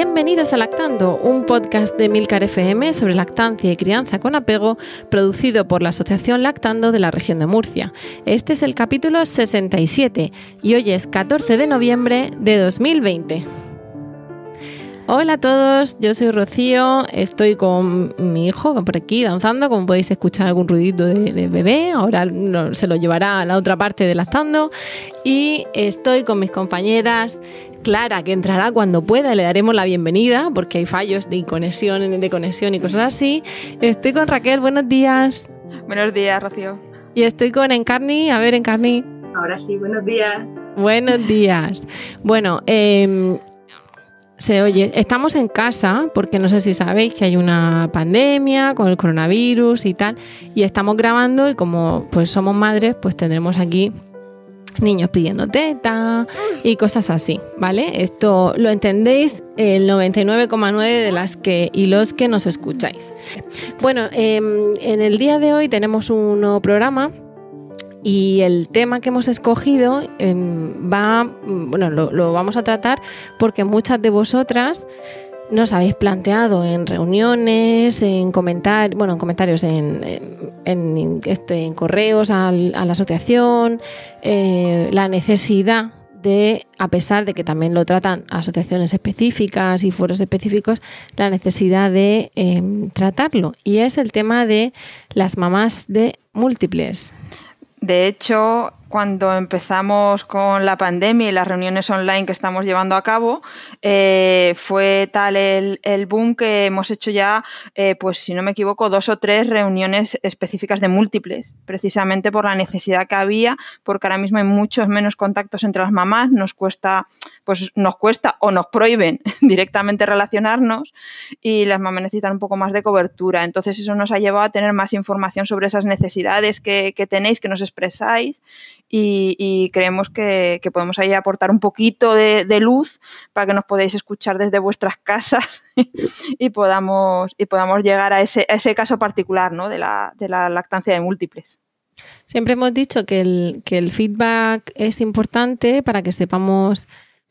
Bienvenidos a Lactando, un podcast de Milcar FM sobre lactancia y crianza con apego, producido por la Asociación Lactando de la región de Murcia. Este es el capítulo 67 y hoy es 14 de noviembre de 2020. Hola a todos, yo soy Rocío, estoy con mi hijo por aquí danzando, como podéis escuchar algún ruidito de, bebé, ahora se lo llevará a la otra parte de lactando y estoy con mis compañeras Clara, que entrará cuando pueda, le daremos la bienvenida porque hay fallos de conexión, de conexión y cosas así. Estoy con Raquel, buenos días. Buenos días, Rocío. Y estoy con Encarni, a ver, Encarni. Ahora sí, buenos días. Buenos días. Bueno, eh, se oye, estamos en casa porque no sé si sabéis que hay una pandemia con el coronavirus y tal, y estamos grabando y como pues somos madres, pues tendremos aquí niños pidiendo teta y cosas así, ¿vale? Esto lo entendéis el 99,9 de las que y los que nos escucháis. Bueno, em, en el día de hoy tenemos un nuevo programa y el tema que hemos escogido em, va, bueno, lo, vamos a tratar porque muchas de vosotras nos habéis planteado en reuniones, en comentarios, bueno, en comentarios, en, en, este, en correos a la asociación, eh, la necesidad de, a pesar de que también lo tratan asociaciones específicas y foros específicos, la necesidad de em, tratarlo. Y es el tema de las mamás de múltiples. De hecho, cuando empezamos con la pandemia y las reuniones online que estamos llevando a cabo, eh, fue tal el, boom que hemos hecho ya, eh, pues si no me equivoco, dos o tres reuniones específicas de múltiples, precisamente por la necesidad que había, porque ahora mismo hay muchos menos contactos entre las mamás, nos cuesta, pues nos cuesta o nos prohíben directamente relacionarnos y las mamás necesitan un poco más de cobertura. Entonces eso nos ha llevado a tener más información sobre esas necesidades que, que tenéis, que nos expresáis y, creemos que, podemos ahí aportar un poquito de, luz para que nos podáis escuchar desde vuestras casas y podamos, y podamos llegar a ese, ese caso particular ¿no? de, la, de la lactancia de múltiples. Siempre hemos dicho que el, que el feedback es importante para que sepamos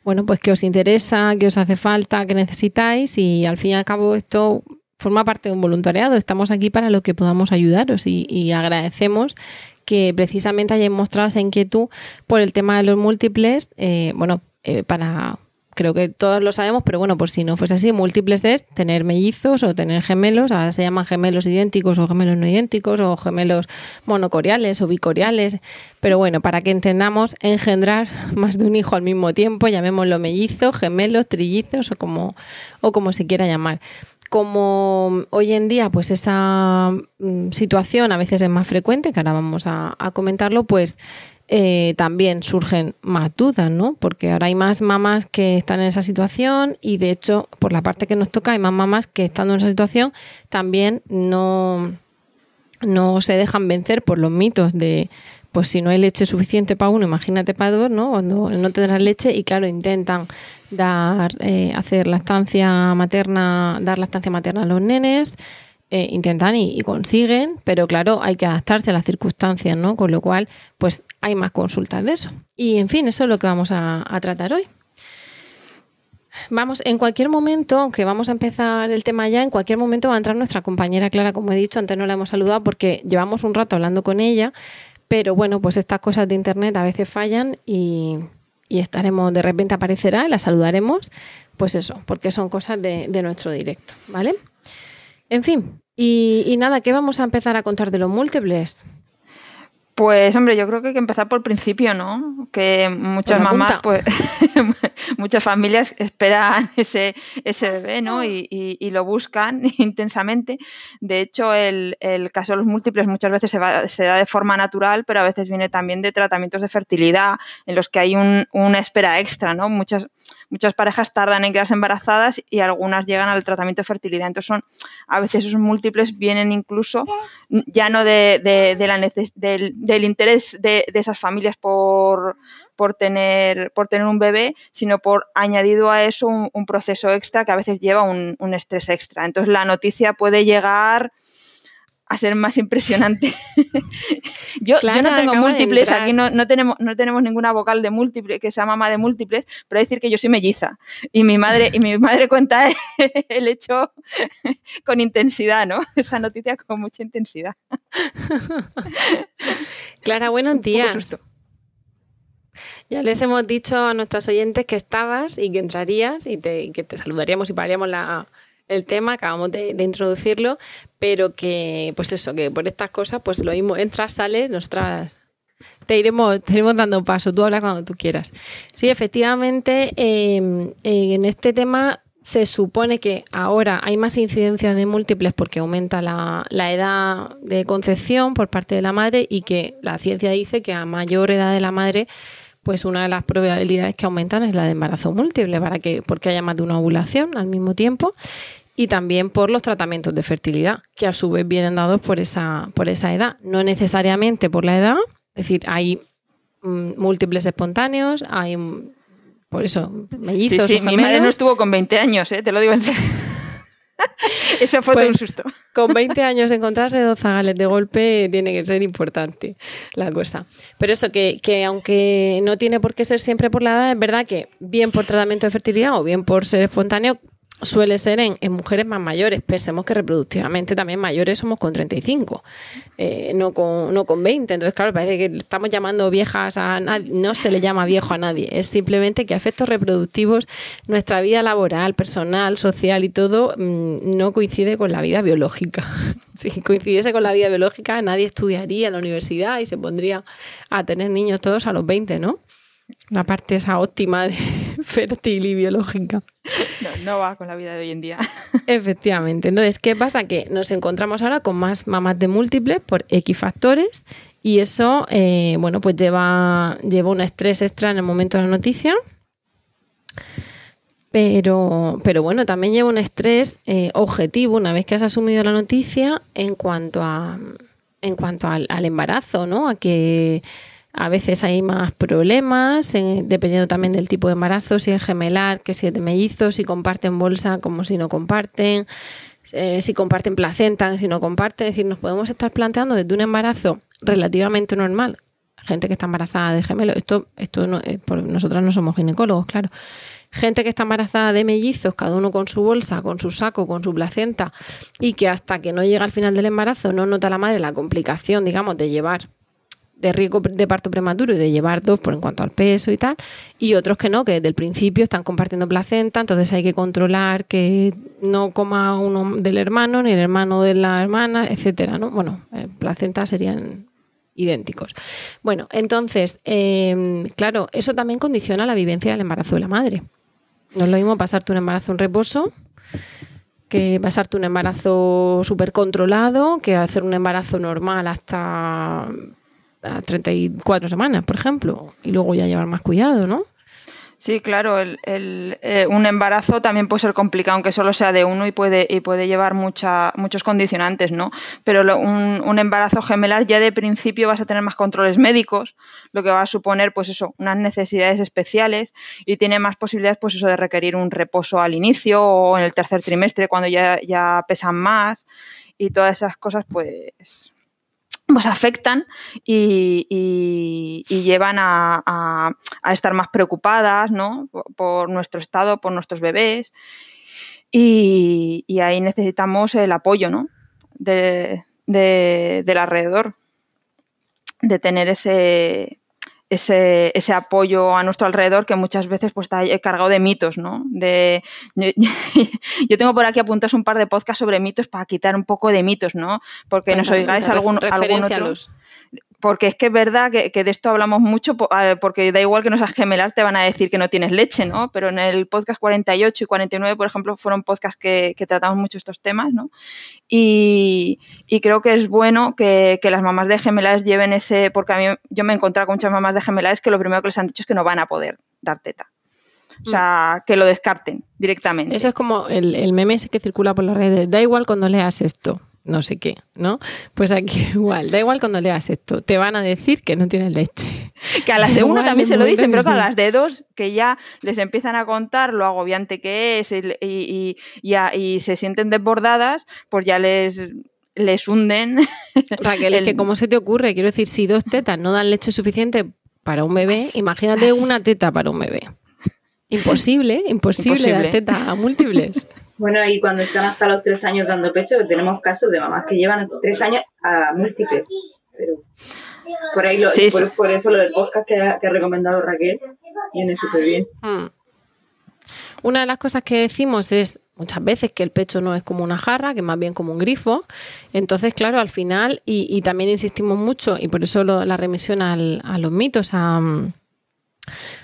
bueno, pues qué os interesa, qué os hace falta, qué necesitáis y al fin y al cabo esto forma parte de un voluntariado. Estamos aquí para lo que podamos ayudaros y, y agradecemos que precisamente hayan mostrado esa inquietud por el tema de los múltiples, eh, bueno, eh, para creo que todos lo sabemos, pero bueno, por si no fuese así, múltiples es tener mellizos o tener gemelos, ahora se llaman gemelos idénticos o gemelos no idénticos o gemelos monocoriales o bicoriales, pero bueno, para que entendamos, engendrar más de un hijo al mismo tiempo, llamémoslo mellizos, gemelos, trillizos o como, o como se quiera llamar. Como hoy en día pues esa mm, situación a veces es más frecuente, que ahora vamos a, comentarlo, pues eh, también surgen más dudas, ¿no? Porque ahora hay más mamás que están en esa situación y de hecho, por la parte que nos toca, hay más mamás que estando en esa situación también no, no se dejan vencer por los mitos de pues si no hay leche suficiente para uno, imagínate para dos, ¿no? Cuando no tendrás leche y claro, intentan dar, eh, hacer lactancia materna, dar lactancia materna a los nenes, eh, intentan y, consiguen, pero claro, hay que adaptarse a las circunstancias, ¿no? Con lo cual, pues hay más consultas de eso. Y en fin, eso es lo que vamos a, tratar hoy. Vamos, en cualquier momento, aunque vamos a empezar el tema ya, en cualquier momento va a entrar nuestra compañera Clara, como he dicho, antes no la hemos saludado porque llevamos un rato hablando con ella, pero bueno, pues estas cosas de Internet a veces fallan y, estaremos, de repente aparecerá y la saludaremos, pues eso, porque son cosas de, nuestro directo, ¿vale? En fin, y, nada, ¿qué vamos a empezar a contar de los múltiples? Pues hombre, yo creo que hay que empezar por el principio, ¿no? Que muchas mamás, pues, muchas familias esperan ese, ese bebé, ¿no? Y, y, lo buscan intensamente. De hecho, el, el, caso de los múltiples muchas veces se, va, se, da de forma natural, pero a veces viene también de tratamientos de fertilidad en los que hay un, una espera extra, ¿no? Muchas, muchas parejas tardan en quedarse embarazadas y algunas llegan al tratamiento de fertilidad. Entonces son, a veces esos múltiples vienen incluso ya no de, de, de la necesidad del del interés de, esas familias por, por, tener, por tener un bebé, sino por añadido a eso un, proceso extra que a veces lleva un, un, estrés extra. Entonces la noticia puede llegar a ser más impresionante. yo, yo, no tengo múltiples, aquí no, no, tenemos, no tenemos ninguna vocal de múltiples, que sea mamá de múltiples, pero decir que yo soy melliza. Y mi madre, y mi madre cuenta el hecho con intensidad, ¿no? Esa noticia con mucha intensidad. Clara, buenos días. Ya les hemos dicho a nuestros oyentes que estabas y que entrarías y, te, que te saludaríamos y pararíamos la, el tema, acabamos de, introducirlo, pero que, pues eso, que por estas cosas, pues lo mismo, entras, sales, nosotras te iremos, te iremos dando paso, tú hablas cuando tú quieras. Sí, efectivamente, em, en este tema se supone que ahora hay más incidencia de múltiples porque aumenta la, la, edad de concepción por parte de la madre y que la ciencia dice que a mayor edad de la madre, pues una de las probabilidades que aumentan es la de embarazo múltiple, para que, porque haya más de una ovulación al mismo tiempo y también por los tratamientos de fertilidad, que a su vez vienen dados por esa, por esa edad, no necesariamente por la edad, es decir, hay mm, múltiples espontáneos, hay, mm, por eso, mellizos. Sí, sí, mi madre no estuvo con 20 años, ¿eh? te lo digo en serio. Eso fue pues, un susto. Con 20 años encontrarse dos zagales de golpe tiene que ser importante la cosa. Pero eso, que, que, aunque no tiene por qué ser siempre por la edad, es verdad que bien por tratamiento de fertilidad o bien por ser espontáneo, suele ser en, mujeres más mayores. Pensemos que reproductivamente también mayores somos con 35, eh, no, con, no con 20. Entonces, claro, parece que estamos llamando viejas a nadie. No se le llama viejo a nadie. Es simplemente que a efectos reproductivos nuestra vida laboral, personal, social y todo mm, no coincide con la vida biológica. si coincidiese con la vida biológica, nadie estudiaría en la universidad y se pondría a tener niños todos a los 20, ¿no? La parte esa óptima de fértil y biológica. No, va con la vida de hoy en día. Efectivamente. Entonces, ¿qué pasa? Que nos encontramos ahora con más mamás de múltiples por X factores y eso, eh, bueno, pues lleva, lleva un estrés extra en el momento de la noticia. Pero, pero bueno, también lleva un estrés eh, objetivo una vez que has asumido la noticia en cuanto a en cuanto al, al embarazo, ¿no? A que a veces hay más problemas, dependiendo también del tipo de embarazo, si es gemelar, que si es de mellizos, si comparten bolsa, como si no comparten, eh, si comparten placenta, si no comparten. Es decir, nos podemos estar planteando desde un embarazo relativamente normal, gente que está embarazada de gemelo, esto, esto no, eh, nosotras no somos ginecólogos, claro. Gente que está embarazada de mellizos, cada uno con su bolsa, con su saco, con su placenta, y que hasta que no llega al final del embarazo no nota la madre la complicación, digamos, de llevar de riesgo de parto prematuro y de llevar dos por en cuanto al peso y tal, y otros que no, que desde el principio están compartiendo placenta, entonces hay que controlar que no coma uno del hermano ni el hermano de la hermana, etcétera, ¿no? Bueno, eh, placenta serían idénticos. Bueno, entonces, em, claro, eso también condiciona la vivencia del embarazo de la madre. No es lo mismo pasarte un embarazo en reposo que pasarte un embarazo súper controlado, que hacer un embarazo normal hasta a 34 semanas, por ejemplo, y luego ya llevar más cuidado, ¿no? Sí, claro, el, eh, un embarazo también puede ser complicado, aunque solo sea de uno y puede, y puede llevar mucha, muchos condicionantes, ¿no? Pero un, un, embarazo gemelar ya de principio vas a tener más controles médicos, lo que va a suponer, pues eso, unas necesidades especiales y tiene más posibilidades, pues eso, de requerir un reposo al inicio o en el tercer trimestre cuando ya, ya pesan más y todas esas cosas, pues pues afectan y, llevan a, estar más preocupadas ¿no? por, nuestro estado, por nuestros bebés. Y, ahí necesitamos el apoyo ¿no? de, del alrededor, de tener ese, ese, ese, apoyo a nuestro alrededor que muchas veces pues está cargado de mitos, ¿no? De, yo tengo por aquí apuntados un par de podcasts sobre mitos para quitar un poco de mitos, ¿no? Porque nos oigáis algún, algún otro... porque es que es verdad que, de esto hablamos mucho, porque da igual que no seas gemelar, te van a decir que no tienes leche, ¿no? Pero en el podcast 48 y 49, por ejemplo, fueron podcasts que, tratamos mucho estos temas, ¿no? Y, creo que es bueno que, las mamás de gemelares lleven ese, porque a mí yo me he encontrado con muchas mamás de gemelares que lo primero que les han dicho es que no van a poder dar teta. O sea, que lo descarten directamente. Eso es como el, el meme ese que circula por las redes. Da igual cuando leas esto no sé qué, ¿no? Pues aquí igual, da igual cuando leas esto, te van a decir que no tienes leche. Que a las de uno también se lo dicen, pero que a las de dos, que ya les empiezan a contar lo agobiante que es y, y, se sienten desbordadas, pues ya les, les hunden. Raquel, es que ¿cómo se te ocurre? Quiero decir, si dos tetas no dan leche suficiente para un bebé, imagínate una teta para un bebé. Imposible, imposible, dar teta a múltiples. Bueno, y cuando están hasta los tres años dando pecho, tenemos casos de mamás que llevan tres años a múltiples. Pero por ahí lo, por, eso lo del podcast que ha, recomendado Raquel viene súper bien. Hmm. Una de las cosas que decimos es muchas veces que el pecho no es como una jarra, que más bien como un grifo. Entonces, claro, al final, y, también insistimos mucho, y por eso la remisión a los mitos, a,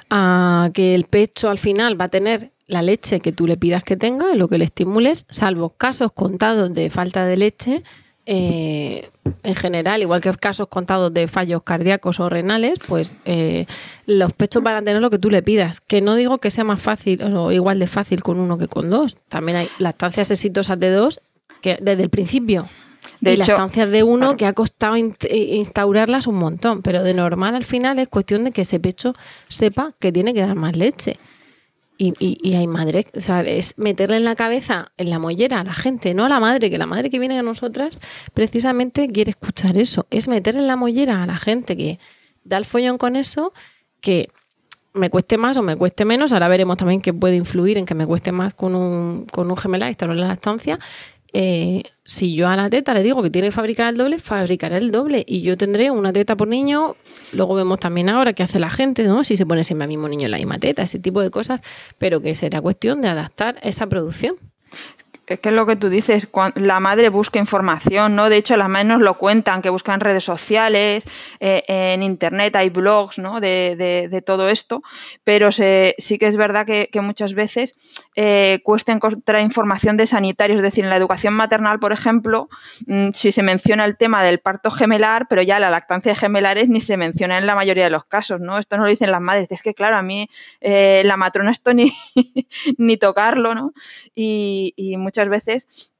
a que el pecho al final va a tener la leche que tú le pidas que tenga, lo que le estimules, salvo casos contados de falta de leche, eh, en general, igual que casos contados de fallos cardíacos o renales, pues eh, los pechos van a tener lo que tú le pidas. Que no digo que sea más fácil o igual de fácil con uno que con dos. También hay lactancias exitosas de dos que desde el principio. De y lactancias de uno que ha costado instaurarlas un montón. Pero de normal al final es cuestión de que ese pecho sepa que tiene que dar más leche. Y, y, hay madres, o sea, es meterle en la cabeza, en la mollera a la gente, no a la madre, que la madre que viene a nosotras precisamente quiere escuchar eso. Es meterle en la mollera a la gente que da el follón con eso, que me cueste más o me cueste menos. Ahora veremos también qué puede influir en que me cueste más con un, con un gemelar instalar la estancia. Eh, si yo a la teta le digo que tiene que fabricar el doble, fabricará el doble y yo tendré una teta por niño. Luego vemos también ahora qué hace la gente, ¿no? Si se pone siempre al mismo niño en la misma teta, ese tipo de cosas, pero que será cuestión de adaptar esa producción es que es lo que tú dices, la madre busca información, ¿no? De hecho, las madres nos lo cuentan, que buscan redes sociales, eh, en internet hay blogs, ¿no? De, de, todo esto, pero sí que es verdad que, muchas veces eh, cuesta encontrar información de sanitarios, es decir, en la educación maternal, por ejemplo, mm, si se menciona el tema del parto gemelar, pero ya la lactancia de gemelares ni se menciona en la mayoría de los casos, ¿no? Esto no lo dicen las madres, es que claro, a mí eh, la matrona esto ni, ni tocarlo, ¿no? Y, veces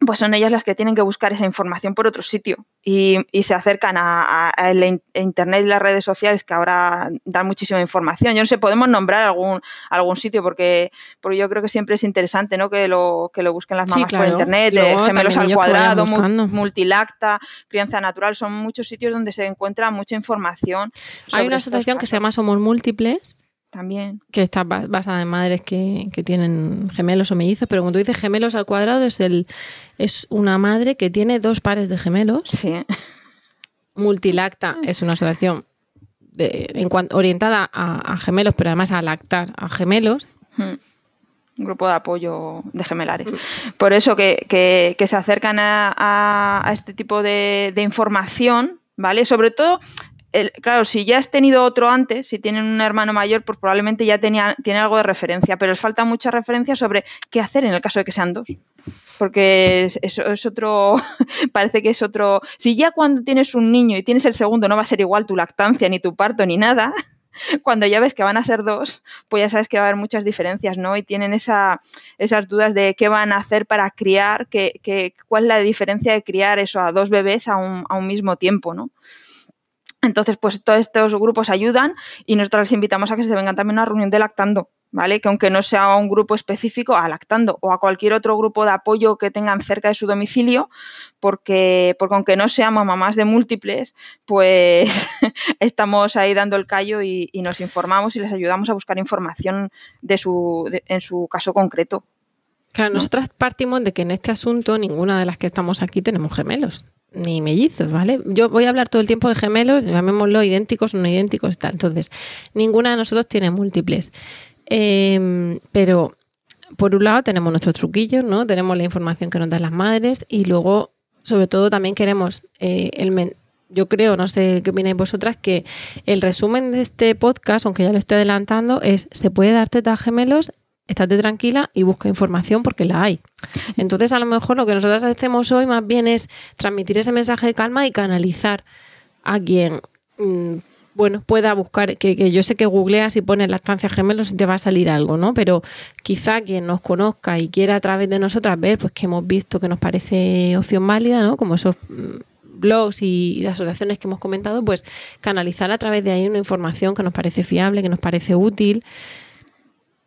pues son ellas las que tienen que buscar esa información por otro sitio y, se acercan a, Internet y las redes sociales que ahora dan muchísima información. Yo no sé, podemos nombrar algún algún sitio porque, porque yo creo que siempre es interesante ¿no? que, lo, que lo busquen las mamás por Internet, gemelos al cuadrado, multilacta, crianza natural, son muchos sitios donde se encuentra mucha información. Hay una asociación que se llama Somos Múltiples también. Que está basada en madres que, tienen gemelos o mellizos, pero cuando tú dices gemelos al cuadrado es el es una madre que tiene dos pares de gemelos. Sí. Multilacta es una asociación de, en orientada a, gemelos, pero además a lactar a gemelos. Hmm. Un grupo de apoyo de gemelares. Por eso que, se acercan a, a, este tipo de, de información, ¿vale? Sobre todo claro, si ya has tenido otro antes, si tienen un hermano mayor, pues probablemente ya tenía, tiene algo de referencia, pero les falta mucha referencia sobre qué hacer en el caso de que sean dos. Porque eso es, otro, parece que es otro. Si ya cuando tienes un niño y tienes el segundo no va a ser igual tu lactancia, ni tu parto, ni nada, cuando ya ves que van a ser dos, pues ya sabes que va a haber muchas diferencias, ¿no? Y tienen esa, esas dudas de qué van a hacer para criar, que, cuál es la diferencia de criar eso a dos bebés a un, a un mismo tiempo, ¿no? Entonces, pues todos estos grupos ayudan y nosotros les invitamos a que se vengan también a una reunión de lactando, ¿vale? Que aunque no sea un grupo específico, a lactando o a cualquier otro grupo de apoyo que tengan cerca de su domicilio, porque, porque aunque no seamos mamás de múltiples, pues estamos ahí dando el callo y, nos informamos y les ayudamos a buscar información de su, en su caso concreto. Claro, nosotras partimos de que en este asunto ninguna de las que estamos aquí tenemos gemelos ni mellizos, ¿vale? Yo voy a hablar todo el tiempo de gemelos, llamémoslo idénticos o no idénticos tal. Entonces, ninguna de nosotros tiene múltiples. Em, pero, por un lado, tenemos nuestros truquillos, ¿no? Tenemos la información que nos dan las madres y luego, sobre todo, también queremos eh, el yo creo, no sé qué opináis vosotras, que el resumen de este podcast, aunque ya lo estoy adelantando, es se puede dar teta a gemelos, estate tranquila y busca información porque la hay. Entonces, a lo mejor lo que nosotras hacemos hoy más bien es transmitir ese mensaje de calma y canalizar a quien mm, bueno, pueda buscar, que, yo sé que googleas y pones estancia gemelos y te va a salir algo, ¿no? Pero quizá quien nos conozca y quiera a través de nosotras ver, pues que hemos visto que nos parece opción válida, ¿no? Como esos mm, blogs y, asociaciones que hemos comentado, pues canalizar a través de ahí una información que nos parece fiable, que nos parece útil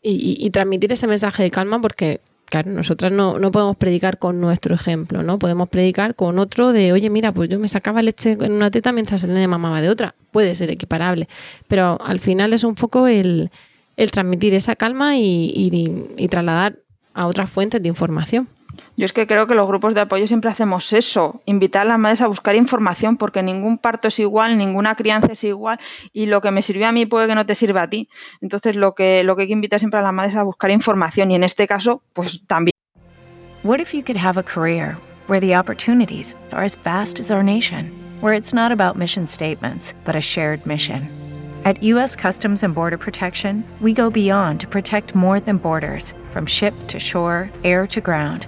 y transmitir ese mensaje de calma porque Claro, nosotras no, no, podemos predicar con nuestro ejemplo, ¿no? Podemos predicar con otro de, oye, mira, pues yo me sacaba leche en una teta mientras el nene mamaba de otra. Puede ser equiparable, pero al final es un poco el, transmitir esa calma y trasladar a otras fuentes de información. Yo es que creo que los grupos de apoyo siempre hacemos eso, invitar a las madres a buscar información, porque ningún parto es igual, ninguna crianza es igual, y lo que me sirve a mí puede que no te sirva a ti. Entonces, lo que, lo que hay que invitar siempre a las madres es a buscar información, y en este caso, pues también. What if you could have a career where the opportunities are as vast as our nation, where it's not about mission statements, but a shared mission? At U.S. Customs and Border Protection, we go beyond to protect more than borders, from ship to shore, air to ground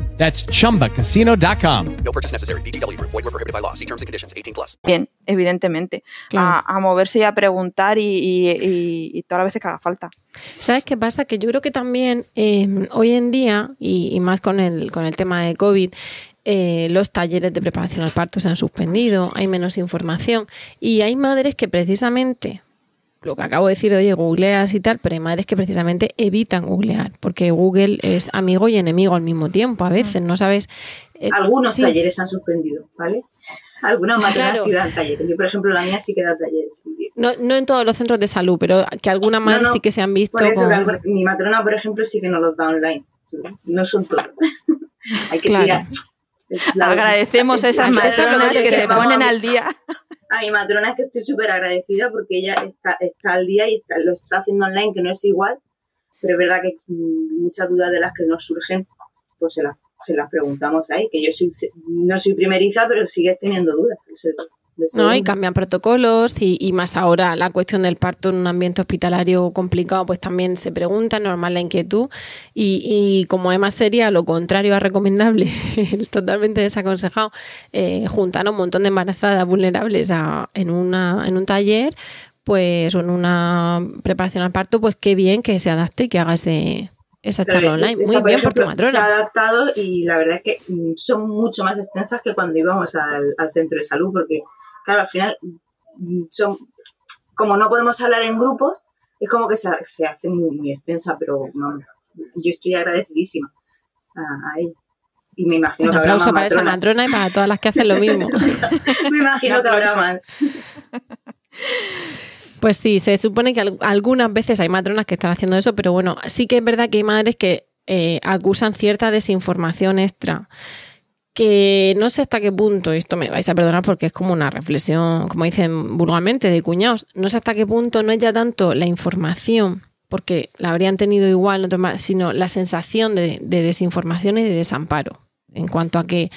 That's chumbacasino.com. No purchase necessary. BGW. Void were prohibited by law. See terms and conditions 18 plus. Bien, evidentemente. Claro. A, a, moverse y a preguntar y, y, y, y, todas las veces que haga falta. ¿Sabes qué pasa? Que yo creo que también eh, hoy en día, y, más con el, con el tema de COVID, eh, los talleres de preparación al parto se han suspendido, hay menos información y hay madres que precisamente lo que acabo de decir, oye, googleas y tal, pero hay madres que precisamente evitan googlear, porque Google es amigo y enemigo al mismo tiempo, a veces, ¿no sabes? Eh, Algunos talleres han suspendido, ¿vale? Algunas matronas sí dan talleres. Yo, por ejemplo, la mía sí que da talleres. No, no en todos los centros de salud, pero que algunas madres sí que se han visto. Mi matrona, por ejemplo, sí que no los da online. No son todos. Hay que tirar. Agradecemos a esas matronas que, que se ponen al día a mi matrona es que estoy súper agradecida porque ella está, está al día y está, lo está haciendo online, que no es igual, pero es verdad que muchas dudas de las que nos surgen, pues se las, se las preguntamos ahí, que yo soy, no soy primeriza, pero sigues teniendo dudas. No, y cambian protocolos y, más ahora la cuestión del parto en un ambiente hospitalario complicado, pues también se pregunta, normal la inquietud. Y, como es más seria, lo contrario a recomendable, totalmente desaconsejado, eh, juntar a un montón de embarazadas vulnerables en, una, en un taller, pues o en una preparación al parto, pues qué bien que se adapte y que haga ese, esa charla online. Muy bien por tu matrona. Se ha adaptado y la verdad es que mm, son mucho más extensas que cuando íbamos al, al centro de salud, porque claro, al final, son, como no podemos hablar en grupos, es como que se, hace muy, extensa, pero yo estoy agradecidísima a, ella. Y me imagino Un que aplauso para esa matrona y para todas las que hacen lo mismo. me imagino que habrá más. Pues sí, se supone que algunas veces hay matronas que están haciendo eso, pero bueno, sí que es verdad que hay madres que eh, acusan cierta desinformación extra que no sé hasta qué punto, esto me vais a perdonar porque es como una reflexión, como dicen vulgarmente, de cuñados, no sé hasta qué punto no es ya tanto la información, porque la habrían tenido igual, sino la sensación de, de desinformación y de desamparo, en cuanto a que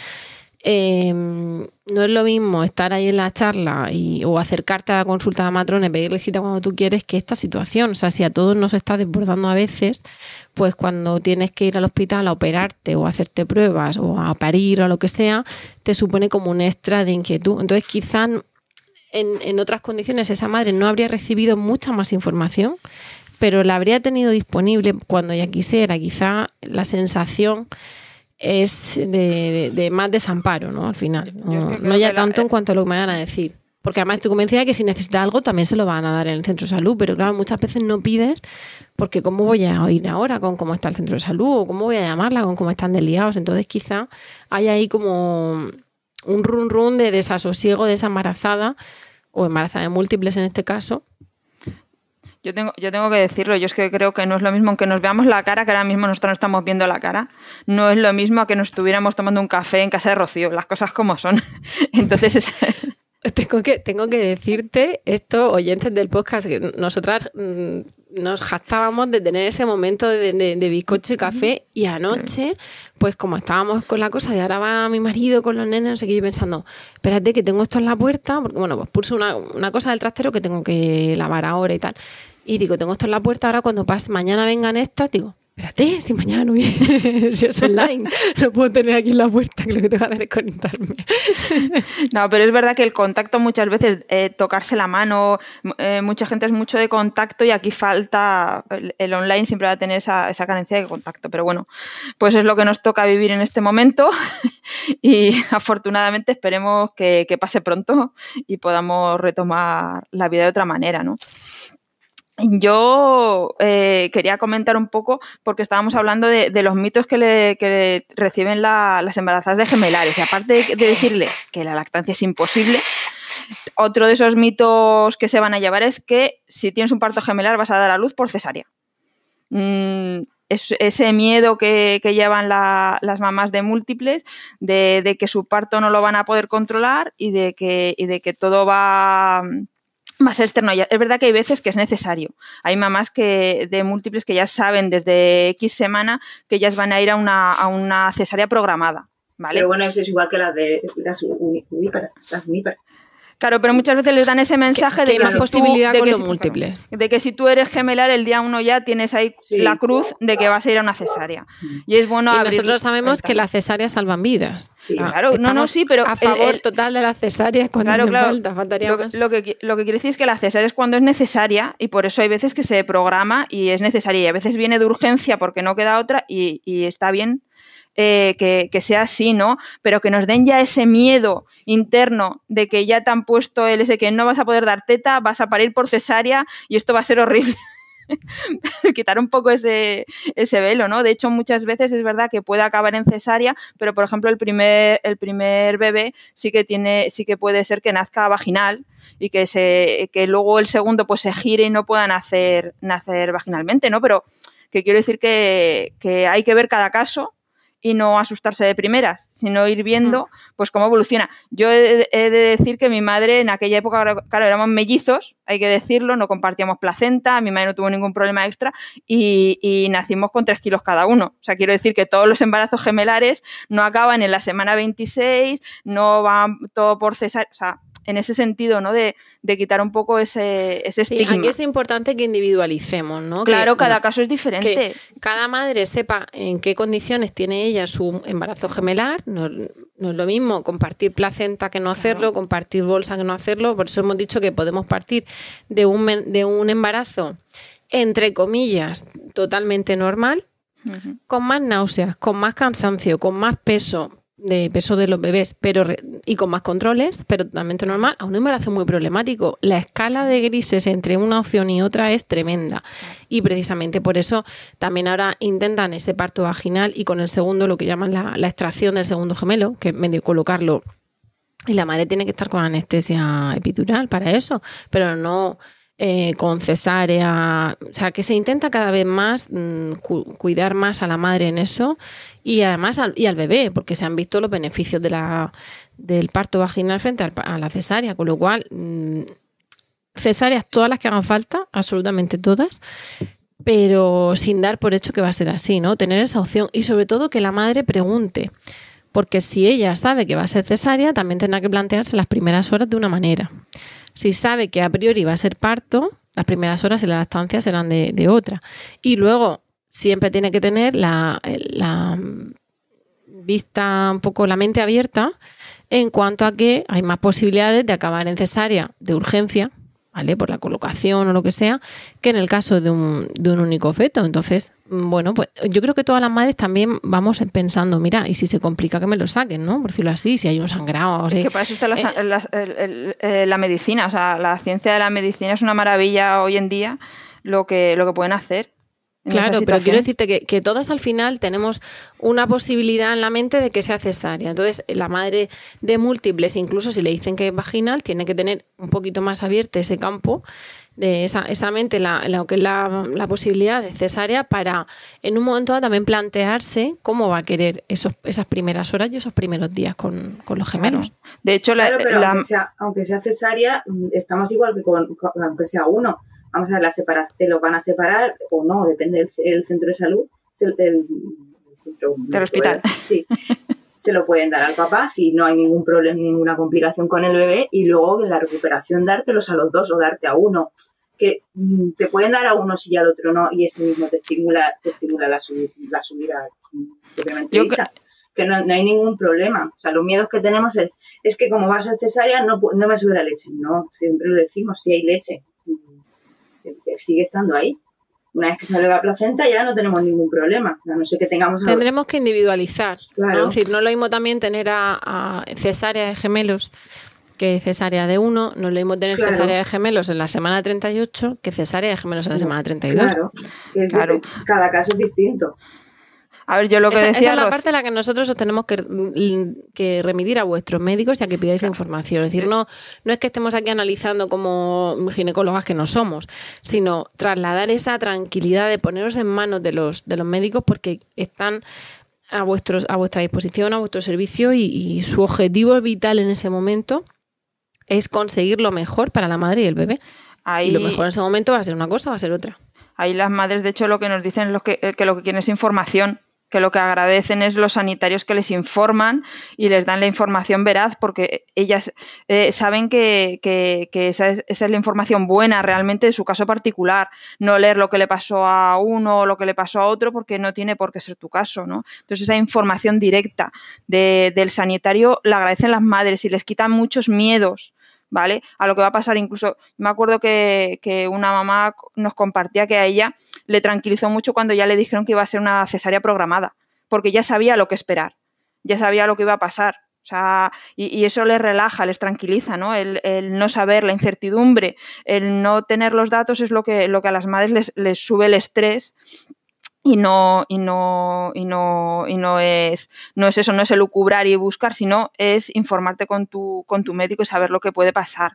Em, no es lo mismo estar ahí en la charla y, o acercarte a la consulta a la matrona y pedirle cita cuando tú quieres que esta situación. O sea, si a todos nos está desbordando a veces, pues cuando tienes que ir al hospital a operarte o a hacerte pruebas o a parir o lo que sea, te supone como un extra de inquietud. Entonces, quizás en, en otras condiciones esa madre no habría recibido mucha más información, pero la habría tenido disponible cuando ya quisiera. Quizá la sensación es de, más desamparo, ¿no? Al final. No, ya tanto en cuanto a lo que me van a decir. porque además estoy convencida de que si necesita algo también se lo van a dar en el centro de salud, pero claro, muchas veces no pides porque cómo voy a ir ahora con cómo está el centro de salud o cómo voy a llamarla con cómo están desliados. Entonces quizá hay ahí como un run run de desasosiego de esa embarazada o embarazada de múltiples en este caso. Yo tengo, yo tengo que decirlo, yo es que creo que no es lo mismo que nos veamos la cara, que ahora mismo nosotros no estamos viendo la cara, no es lo mismo que nos estuviéramos tomando un café en casa de Rocío, las cosas como son. Entonces es, Tengo que, tengo que decirte esto, oyentes del podcast, que nosotras mm, nos jactábamos de tener ese momento de, bizcocho y café y anoche, pues como estábamos con la cosa de ahora va mi marido con los nenes, no sé qué, yo pensando, espérate que tengo esto en la puerta, porque bueno, pues pulso una, una cosa del trastero que tengo que lavar ahora y tal. Y digo, tengo esto en la puerta, ahora cuando pase, mañana vengan estas, digo, espérate, si mañana no viene, si es online, no puedo tener aquí en la puerta, que lo que tengo que hacer es conectarme. No, pero es verdad que el contacto muchas veces, eh, tocarse la mano, eh, mucha gente es mucho de contacto y aquí falta, el, online siempre va a tener esa, carencia de contacto, pero bueno, pues es lo que nos toca vivir en este momento y afortunadamente esperemos que pase pronto y podamos retomar la vida de otra manera, ¿no? Yo eh, quería comentar un poco, porque estábamos hablando de, los mitos que, le, reciben las embarazadas de gemelares. Y aparte de, decirle que la lactancia es imposible, otro de esos mitos que se van a llevar es que si tienes un parto gemelar vas a dar a luz por cesárea. Mm, ese miedo que, llevan las mamás de múltiples, de, que su parto no lo van a poder controlar y de que todo va más externo. Es verdad que hay veces que es necesario. Hay mamás que de múltiples que ya saben desde X semana que ellas van a ir a una, a una cesárea programada. ¿vale? Pero bueno, eso es igual que las de las las Claro, pero muchas veces les dan ese mensaje de que, más posibilidad con los múltiples. De que si tú eres gemelar, el día uno ya tienes ahí la cruz de que vas a ir a una cesárea. Y es bueno y nosotros sabemos que las cesáreas salvan vidas. Sí, claro, no, no, sí, pero a favor total de las cesáreas cuando hace falta, faltaría lo, Lo que, lo que quiere decir es que la cesárea es cuando es necesaria y por eso hay veces que se programa y es necesaria. Y a veces viene de urgencia porque no queda otra y, y está bien eh, que, sea así, ¿no? Pero que nos den ya ese miedo interno de que ya te han puesto el ese que no vas a poder dar teta, vas a parir por cesárea y esto va a ser horrible. quitar un poco ese, ese velo, ¿no? De hecho, muchas veces es verdad que puede acabar en cesárea, pero por ejemplo, el primer, el primer bebé sí que tiene, sí que puede ser que nazca vaginal y que se, que luego el segundo pues se gire y no pueda nacer, nacer vaginalmente, ¿no? Pero que quiero decir que, que hay que ver cada caso y no asustarse de primeras, sino ir viendo pues cómo evoluciona. Yo he, de decir que mi madre en aquella época, claro, éramos mellizos, hay que decirlo, no compartíamos placenta, mi madre no tuvo ningún problema extra y, nacimos con tres kilos cada uno. O sea, quiero decir que todos los embarazos gemelares no acaban en la semana 26, no van todo por cesar, o sea, en ese sentido, ¿no? De, quitar un poco ese, ese sí, Aquí es importante que individualicemos, ¿no? Claro, cada caso es diferente. Que cada madre sepa en qué condiciones tiene ella su embarazo gemelar. No, es lo mismo compartir placenta que no hacerlo, compartir bolsa que no hacerlo. Por eso hemos dicho que podemos partir de un, de un embarazo, entre comillas, totalmente normal, con más náuseas, con más cansancio, con más peso, de peso de los bebés pero y con más controles, pero totalmente normal, a un embarazo muy problemático. La escala de grises entre una opción y otra es tremenda. Y precisamente por eso también ahora intentan ese parto vaginal y con el segundo lo que llaman la, extracción del segundo gemelo, que es medio colocarlo. Y la madre tiene que estar con anestesia epidural para eso, pero no eh, con cesárea, o sea, que se intenta cada vez más mm, cuidar más a la madre en eso y además al, y al bebé, porque se han visto los beneficios de la, del parto vaginal frente a la cesárea, con lo cual mm, cesáreas todas las que hagan falta, absolutamente todas, pero sin dar por hecho que va a ser así, ¿no? Tener esa opción y sobre todo que la madre pregunte. Porque si ella sabe que va a ser cesárea, también tendrá que plantearse las primeras horas de una manera. Si sabe que a priori va a ser parto, las primeras horas en la lactancia serán de, otra. Y luego siempre tiene que tener la, vista un poco la mente abierta en cuanto a que hay más posibilidades de acabar en cesárea de urgencia, ¿vale? Por la colocación o lo que sea, que en el caso de un, de un único feto. Entonces, bueno, pues yo creo que todas las madres también vamos pensando, mira, y si se complica que me lo saquen, ¿no? Por decirlo así, si hay un sangrado. Es que para eso está eh, eh, la, medicina, o sea, la ciencia de la medicina es una maravilla hoy en día lo que, lo que pueden hacer. Claro, pero quiero decirte que, que, todas al final tenemos una posibilidad en la mente de que sea cesárea. Entonces, la madre de múltiples, incluso si le dicen que es vaginal, tiene que tener un poquito más abierto ese campo de esa, esa mente, la, lo que es la, la, posibilidad de cesárea, para en un momento también plantearse cómo va a querer esos, esas primeras horas y esos primeros días con, con los gemelos. De hecho, la, pero aunque, sea, aunque, sea, cesárea, estamos igual que con, aunque sea uno vamos a ver, la te lo van a separar o no, depende del centro de salud, del, del hospital. sí. se lo pueden dar al papá si no hay ningún problema, ninguna complicación con el bebé y luego en la recuperación dártelos a los dos o darte a uno. Que mm, te pueden dar a uno si al otro no y ese mismo te estimula, te estimula la, la subida obviamente Que no, hay ningún problema. O sea, los miedos que tenemos es, es que como vas a cesárea no, no me sube la leche. No, siempre lo decimos, si hay leche sigue estando ahí. Una vez que sale la placenta ya no tenemos ningún problema, no sé que tengamos... Tendremos que individualizar, ¿no? Es decir, no lo mismo también tener a, cesárea de gemelos que cesárea de uno, no lo mismo tener cesárea de gemelos en la semana 38 que cesárea de gemelos en la semana 32. Claro, claro. cada caso es distinto. A ver, yo lo que esa, decía. Esa es la parte en la que nosotros os tenemos que, remitir a vuestros médicos y a que pidáis información. Es decir, no, no es que estemos aquí analizando como ginecólogas que no somos, sino trasladar esa tranquilidad de poneros en manos de los, de los médicos porque están a, vuestros, a vuestra disposición, a vuestro servicio y, su objetivo vital en ese momento es conseguir lo mejor para la madre y el bebé. Y lo mejor en ese momento va a ser una cosa, va a ser otra. Ahí las madres, de hecho, lo que nos dicen es que, que lo que quieren es información que lo que agradecen es los sanitarios que les informan y les dan la información veraz porque ellas eh, saben que, esa, es, la información buena realmente de su caso particular, no leer lo que le pasó a uno o lo que le pasó a otro porque no tiene por qué ser tu caso, ¿no? Entonces esa información directa del sanitario la agradecen las madres y les quitan muchos miedos ¿vale? A lo que va a pasar incluso, me acuerdo que, una mamá nos compartía que a ella le tranquilizó mucho cuando ya le dijeron que iba a ser una cesárea programada, porque ya sabía lo que esperar, ya sabía lo que iba a pasar. O sea, y, eso les relaja, les tranquiliza, ¿no? El, no saber, la incertidumbre, el no tener los datos es lo que, lo que a las madres les, les sube el estrés y no y no y no y no es no es eso no es el lucubrar y buscar sino es informarte con tu con tu médico y saber lo que puede pasar.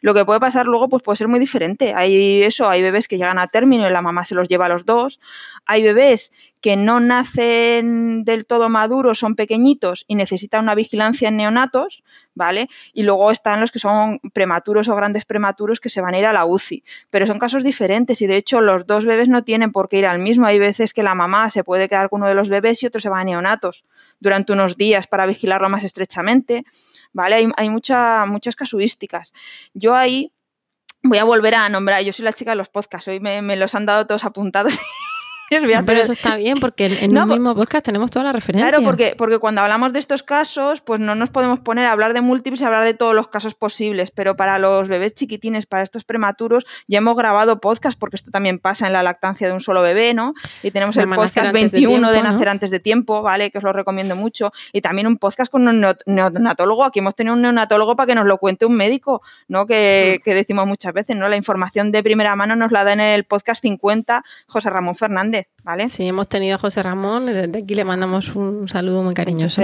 Lo que puede pasar luego pues puede ser muy diferente. Hay eso hay bebés que llegan a término y la mamá se los lleva a los dos. Hay bebés que no nacen del todo maduros son pequeñitos y necesitan una vigilancia en neonatos ¿vale? Y luego están los que son prematuros o grandes prematuros que se van a ir a la UCI. Pero son casos diferentes y de hecho los dos bebés no tienen por qué ir al mismo. Hay veces que la mamá se puede quedar con uno de los bebés y otro se va a neonatos durante unos días para vigilarlo más estrechamente, ¿vale? Hay, hay muchas casuísticas. Yo ahí voy a volver a nombrar, yo soy la chica de los podcasts, hoy me, me los han dado todos apuntados pero eso está bien porque en, un mismo podcast tenemos toda la referencia. Claro, porque, porque cuando hablamos de estos casos, pues no nos podemos poner a hablar de múltiples y hablar de todos los casos posibles, pero para los bebés chiquitines, para estos prematuros, ya hemos grabado podcast porque esto también pasa en la lactancia de un solo bebé, ¿no? Y tenemos el podcast 21 de, nacer antes de tiempo, ¿vale? Que os lo recomiendo mucho. Y también un podcast con un neonatólogo. Aquí hemos tenido un neonatólogo para que nos lo cuente un médico, ¿no? Que, mm. que decimos muchas veces, ¿no? La información de primera mano nos la da en el podcast 50 José Ramón Fernández ¿vale? Sí, hemos tenido a José Ramón, desde aquí le mandamos un saludo muy cariñoso.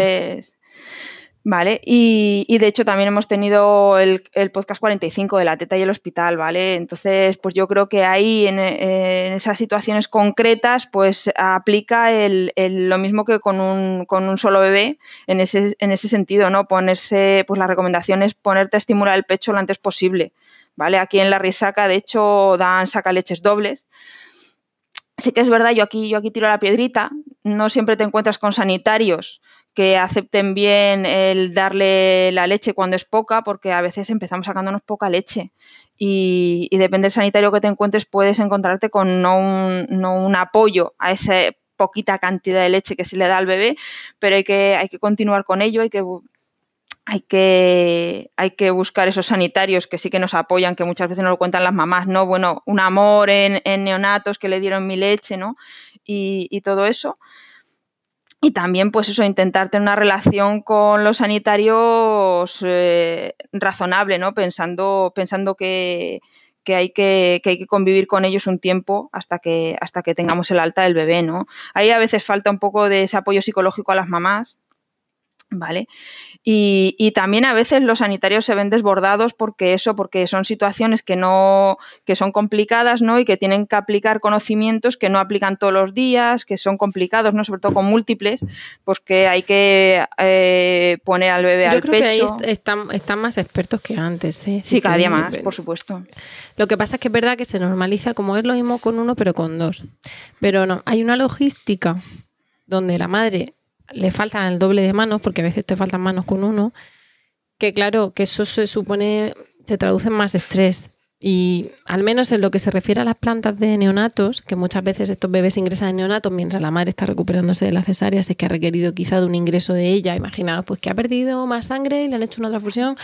Vale, y, de hecho también hemos tenido el, podcast 45 de la teta y el hospital, ¿vale? Entonces, pues yo creo que ahí en, esas situaciones concretas, pues aplica el, lo mismo que con un, con un solo bebé, en ese, en ese sentido, ¿no? Ponerse, pues la recomendación es ponerte a estimular el pecho lo antes posible, ¿vale? Aquí en la risaca, de hecho, dan sacaleches dobles, Sí que es verdad, yo aquí, yo aquí tiro la piedrita, no siempre te encuentras con sanitarios que acepten bien el darle la leche cuando es poca, porque a veces empezamos sacándonos poca leche. Y, depende del sanitario que te encuentres, puedes encontrarte con no un, no un apoyo a esa poquita cantidad de leche que se le da al bebé, pero hay que, hay que continuar con ello, hay que hay que, hay que buscar esos sanitarios que sí que nos apoyan, que muchas veces nos lo cuentan las mamás, ¿no? Bueno, un amor en, neonatos que le dieron mi leche, ¿no? Y, todo eso. Y también, pues eso, intentar tener una relación con los sanitarios eh, razonable, ¿no? Pensando, pensando que, hay que, que, hay que convivir con ellos un tiempo hasta que, hasta que tengamos el alta del bebé, ¿no? Ahí a veces falta un poco de ese apoyo psicológico a las mamás, ¿vale? Y, también a veces los sanitarios se ven desbordados porque eso, porque son situaciones que no, que son complicadas, ¿no? Y que tienen que aplicar conocimientos que no aplican todos los días, que son complicados, ¿no? Sobre todo con múltiples, pues que hay que eh, poner al bebé al pecho. Que ahí están, más expertos que antes, ¿eh? Sí, cada día más, por supuesto. Lo que pasa es que es verdad que se normaliza como es lo mismo con uno, pero con dos. Pero no, hay una logística donde la madre le faltan el doble de manos, porque a veces te faltan manos con uno, que claro, que eso se supone, se traduce en más estrés. Y al menos en lo que se refiere a las plantas de neonatos, que muchas veces estos bebés ingresan en neonatos mientras la madre está recuperándose de la cesárea, si es que ha requerido quizá de un ingreso de ella, imaginaros pues que ha perdido más sangre y le han hecho una transfusión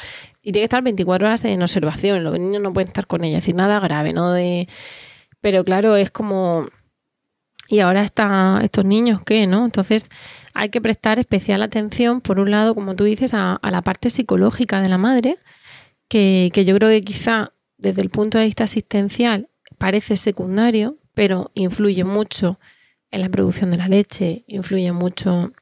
y tiene que estar 24 horas en observación, los niños no pueden estar con ella, es decir, nada grave, ¿no? De... Pero claro, es como... ¿Y ahora está estos niños qué, no? Entonces, hay que prestar especial atención, por un lado, como tú dices, a, la parte psicológica de la madre, que, yo creo que quizá desde el punto de vista asistencial parece secundario, pero influye mucho en la producción de la leche, influye mucho.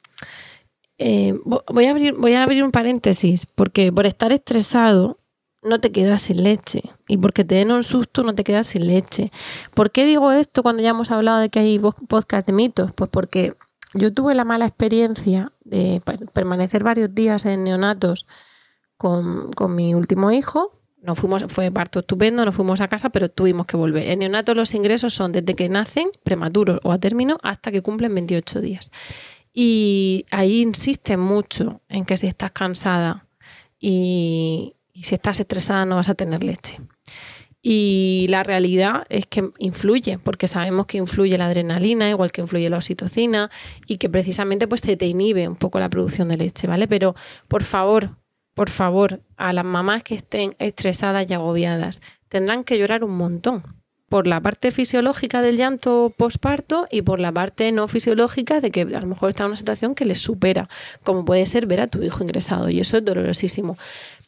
Eh, voy, a abrir, voy a abrir un paréntesis, porque por estar estresado no te quedas sin leche. Y porque te den un susto no te quedas sin leche. ¿Por qué digo esto cuando ya hemos hablado de que hay podcast de mitos? Pues porque yo tuve la mala experiencia de permanecer varios días en neonatos con, mi último hijo. Nos fuimos, fue parto estupendo, nos fuimos a casa, pero tuvimos que volver. En neonatos los ingresos son desde que nacen, prematuros o a término, hasta que cumplen 28 días. Y ahí insisten mucho en que si estás cansada y si estás estresada no vas a tener leche. Y la realidad es que influye, porque sabemos que influye la adrenalina, igual que influye la oxitocina, y que precisamente pues se te inhibe un poco la producción de leche, ¿vale? Pero por favor, por favor, a las mamás que estén estresadas y agobiadas, tendrán que llorar un montón. Por la parte fisiológica del llanto posparto y por la parte no fisiológica de que a lo mejor está en una situación que les supera, como puede ser ver a tu hijo ingresado, y eso es dolorosísimo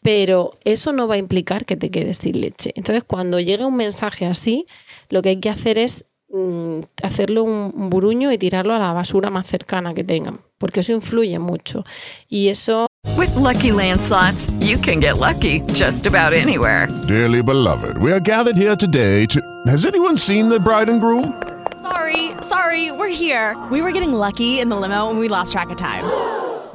pero eso no va a implicar que te quedes sin leche. Entonces, cuando llegue un mensaje así, lo que hay que hacer es mm, hacerlo un, buruño y tirarlo a la basura más cercana que tengan, porque eso influye mucho. Y eso With lucky landslots, you can get lucky just about anywhere. Dearly beloved, we are gathered here today to Has anyone seen the bride and groom? Sorry, sorry, we're here. We were getting lucky in the limo and we lost track of time.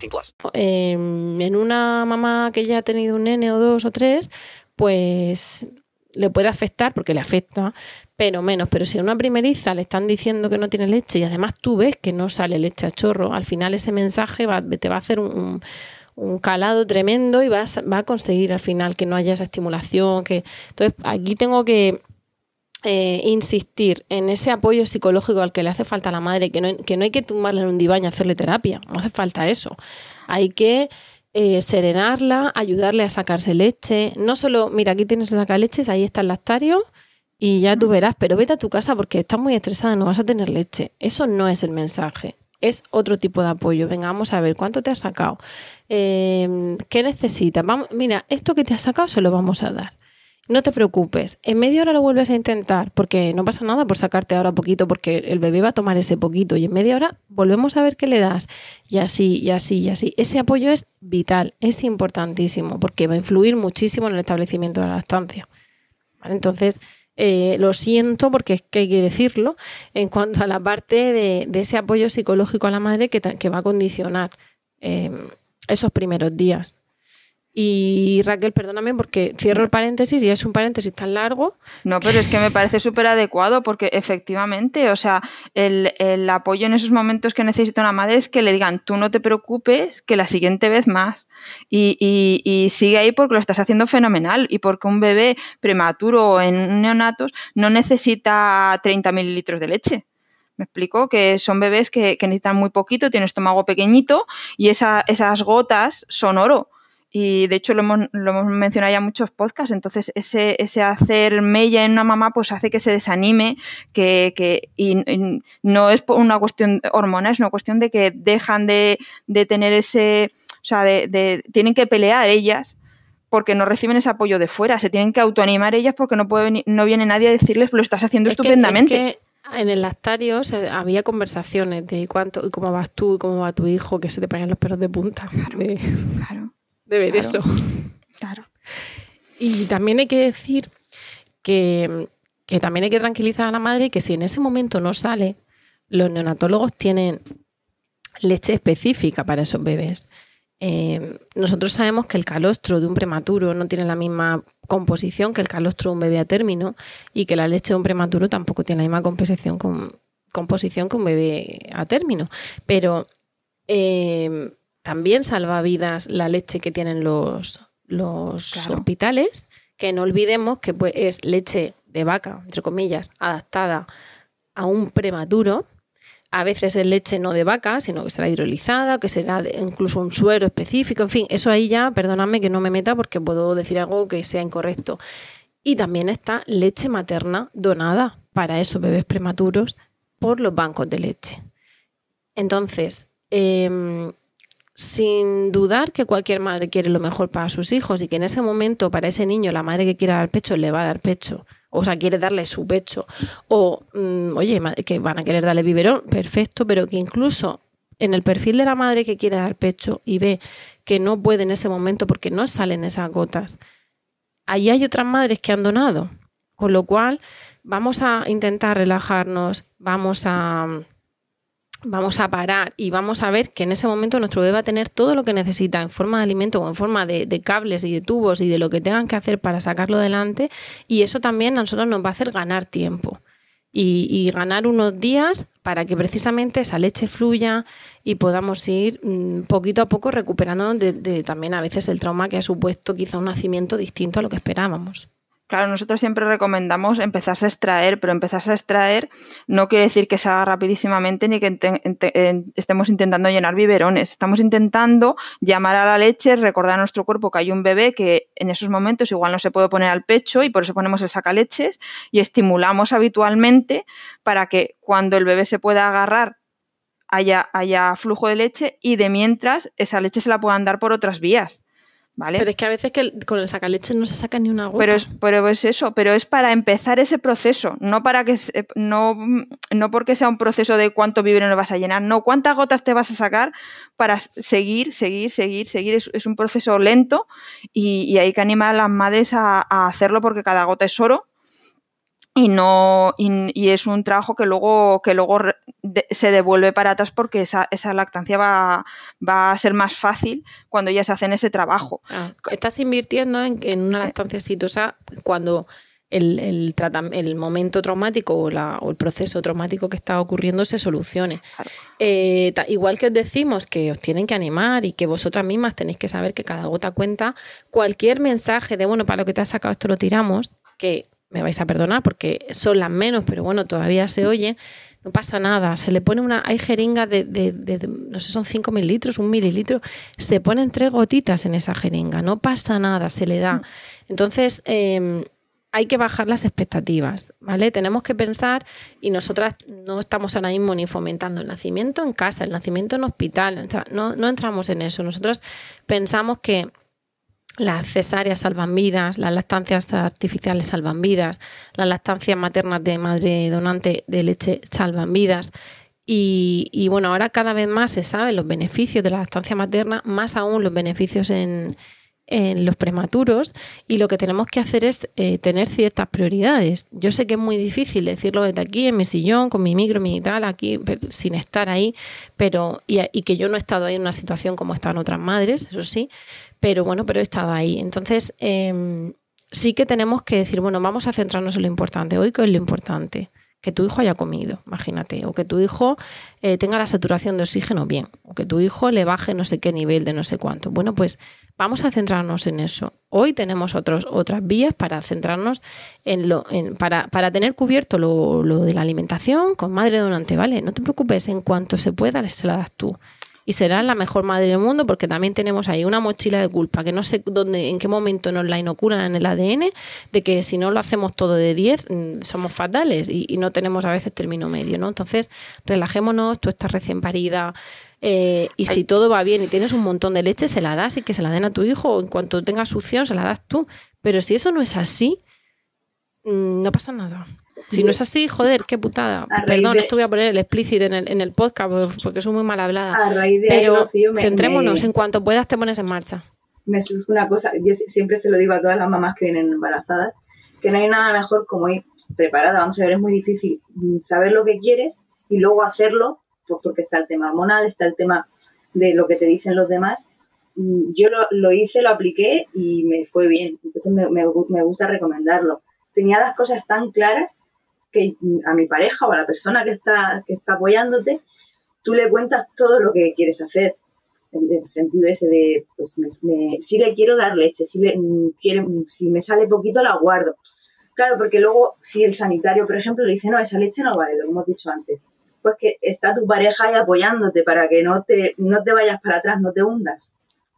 18 plus. Eh, en una mamá que ya ha tenido un nene o dos o tres, pues le puede afectar porque le afecta, pero menos. Pero si a una primeriza le están diciendo que no tiene leche y además tú ves que no sale leche a chorro, al final ese mensaje te va a hacer un, calado tremendo y vas, va a conseguir al final que no haya esa estimulación. Que... Entonces, aquí tengo que eh, insistir en ese apoyo psicológico al que le hace falta a la madre, que no, que no hay que tumbarle en un diván y hacerle terapia, no hace falta eso. Hay que eh, serenarla, ayudarle a sacarse leche. No solo, mira, aquí tienes que sacar leches, ahí está el lactario y ya tú verás, pero vete a tu casa porque estás muy estresada, no vas a tener leche. Eso no es el mensaje. Es otro tipo de apoyo. Venga, vamos a ver cuánto te has sacado. Em, ¿Qué necesitas? Vamos, mira, esto que te has sacado se lo vamos a dar. No te preocupes, en media hora lo vuelves a intentar, porque no pasa nada por sacarte ahora poquito, porque el bebé va a tomar ese poquito y en media hora volvemos a ver qué le das. Y así, y así, y así. Ese apoyo es vital, es importantísimo, porque va a influir muchísimo en el establecimiento de la lactancia. Entonces, eh, lo siento porque es que hay que decirlo, en cuanto a la parte de, ese apoyo psicológico a la madre que, va a condicionar eh, esos primeros días. Y Raquel, perdóname porque cierro el paréntesis y es un paréntesis tan largo. No, pero es que me parece súper adecuado porque efectivamente, o sea, el, apoyo en esos momentos que necesita una madre es que le digan, tú no te preocupes, que la siguiente vez más. Y, y, sigue ahí porque lo estás haciendo fenomenal y porque un bebé prematuro en neonatos no necesita 30 mililitros de leche. Me explico que son bebés que, necesitan muy poquito, tienen estómago pequeñito y esas gotas son oro y de hecho lo hemos, lo hemos mencionado ya en muchos podcasts, entonces ese, ese hacer mella en una mamá pues hace que se desanime, que, que y, no es una cuestión hormonal, es una cuestión de que dejan de, de tener ese, o sea, de, de, tienen que pelear ellas porque no reciben ese apoyo de fuera, se tienen que autoanimar ellas porque no puede no viene nadie a decirles lo estás haciendo estupendamente. en el lactario había conversaciones de cuánto y cómo vas tú y cómo va tu hijo, que se te ponían los perros de punta. claro de ver eso. Claro. Y también hay que decir que, también hay que tranquilizar a la madre que si en ese momento no sale, los neonatólogos tienen leche específica para esos bebés. Eh, nosotros sabemos que el calostro de un prematuro no tiene la misma composición que el calostro de un bebé a término y que la leche de un prematuro tampoco tiene la misma composición, con, composición que un bebé a término. Pero eh, también salva vidas la leche que tienen los, los hospitales, que no olvidemos que pues, es leche de vaca, entre comillas, adaptada a un prematuro. A veces es leche no de vaca, sino que será hidrolizada, que será incluso un suero específico, en fin, eso ahí ya, perdóname que no me meta porque puedo decir algo que sea incorrecto. Y también está leche materna donada para esos bebés prematuros por los bancos de leche. Entonces, eh, sin dudar que cualquier madre quiere lo mejor para sus hijos y que en ese momento para ese niño la madre que quiera dar pecho le va a dar pecho, o sea, quiere darle su pecho, o mm, oye, que van a querer darle biberón, perfecto, pero que incluso en el perfil de la madre que quiere dar pecho y ve que no puede en ese momento porque no salen esas gotas, ahí hay otras madres que han donado, con lo cual vamos a intentar relajarnos, vamos a vamos a parar y vamos a ver que en ese momento nuestro bebé va a tener todo lo que necesita en forma de alimento o en forma de, cables y de tubos y de lo que tengan que hacer para sacarlo adelante y eso también a nosotros nos va a hacer ganar tiempo y, ganar unos días para que precisamente esa leche fluya y podamos ir mm, poquito a poco recuperando de también a veces el trauma que ha supuesto quizá un nacimiento distinto a lo que esperábamos. Claro, nosotros siempre recomendamos empezar a extraer, pero empezar a extraer no quiere decir que se haga rapidísimamente ni que estemos intentando llenar biberones. Estamos intentando llamar a la leche, recordar a nuestro cuerpo que hay un bebé que en esos momentos igual no se puede poner al pecho y por eso ponemos el sacaleches y estimulamos habitualmente para que cuando el bebé se pueda agarrar haya, haya flujo de leche y de mientras esa leche se la puedan dar por otras vías. Pero es que a veces que con el sacaleche no se saca ni una gota. Pero es, pero es eso, pero es para empezar ese proceso, no para que no, no porque sea un proceso de cuánto no vas a llenar, no, cuántas gotas te vas a sacar para seguir, seguir, seguir, seguir. Es, un proceso lento y, hay que animar a las madres a, a hacerlo porque cada gota es oro y no y, es un trabajo que luego que luego se devuelve para atrás porque esa, esa lactancia va, va, a ser más fácil cuando ya se hacen ese trabajo. Ah, estás invirtiendo en, en, una lactancia exitosa cuando el, el, el momento traumático o, la, o, el proceso traumático que está ocurriendo se solucione. Eh, igual que os decimos que os tienen que animar y que vosotras mismas tenéis que saber que cada gota cuenta, cualquier mensaje de, bueno, para lo que te has sacado esto lo tiramos, que me vais a perdonar porque son las menos, pero bueno, todavía se oye, no pasa nada. Se le pone una, hay jeringas de, no sé, son 5 mililitros, un mililitro, se ponen tres gotitas en esa jeringa, no pasa nada, se le da. Entonces, em, hay que bajar las expectativas, ¿vale? Tenemos que pensar, y nosotras no estamos ahora mismo ni fomentando el nacimiento en casa, el nacimiento en hospital, no, no entramos en eso. Nosotros pensamos que las cesáreas salvan vidas, las lactancias artificiales salvan vidas, las lactancias maternas de madre donante de leche salvan vidas. Y, bueno, ahora cada vez más se saben los beneficios de la lactancia materna, más aún los beneficios en, los prematuros y lo que tenemos que hacer es eh, tener ciertas prioridades. Yo sé que es muy difícil decirlo desde aquí, en mi sillón, con mi micro, mi tal, aquí, sin estar ahí, pero y, y, que yo no he estado ahí en una situación como están otras madres, eso sí, pero bueno, pero he estado ahí. Entonces, em, sí que tenemos que decir, bueno, vamos a centrarnos en lo importante. Hoy, ¿qué es lo importante? Que tu hijo haya comido, imagínate, o que tu hijo eh, tenga la saturación de oxígeno bien, o que tu hijo le baje no sé qué nivel de no sé cuánto. Bueno, pues vamos a centrarnos en eso. Hoy tenemos otros, otras vías para centrarnos en lo, en, para, para tener cubierto lo, lo de la alimentación con madre donante, ¿vale? No te preocupes, en cuanto se pueda, se la das tú y será la mejor madre del mundo porque también tenemos ahí una mochila de culpa que no sé dónde, en qué momento nos la inoculan en el ADN de que si no lo hacemos todo de 10 mm, somos fatales y, no tenemos a veces término medio, ¿no? Entonces, relajémonos, tú estás recién parida, eh, y si todo va bien y tienes un montón de leche, se la das y que se la den a tu hijo, en cuanto tengas succión, se la das tú. Pero si eso no es así, mm, no pasa nada. Si no es así, joder, qué putada. Perdón, esto voy a poner el explícito en el, en el podcast porque soy muy mal hablada. A raíz de Pero centrémonos, en cuanto puedas te pones en marcha. Me surge una cosa, yo siempre se lo digo a todas las mamás que vienen embarazadas, que no hay nada mejor como ir preparada. Vamos a ver, es muy difícil saber lo que quieres y luego hacerlo, pues porque está el tema hormonal, está el tema de lo que te dicen los demás. Yo lo, lo hice, lo apliqué y me fue bien. Entonces me, me, me gusta recomendarlo. Tenía las cosas tan claras que a mi pareja o a la persona que está, que está apoyándote, tú le cuentas todo lo que quieres hacer. En el sentido ese de, pues, si le quiero dar leche, si, le, mm, quiere, mm, si me sale poquito, la guardo. Claro, porque luego, si el sanitario, por ejemplo, le dice, no, esa leche no vale, lo hemos dicho antes, pues que está tu pareja ahí apoyándote para que no te, no te vayas para atrás, no te hundas.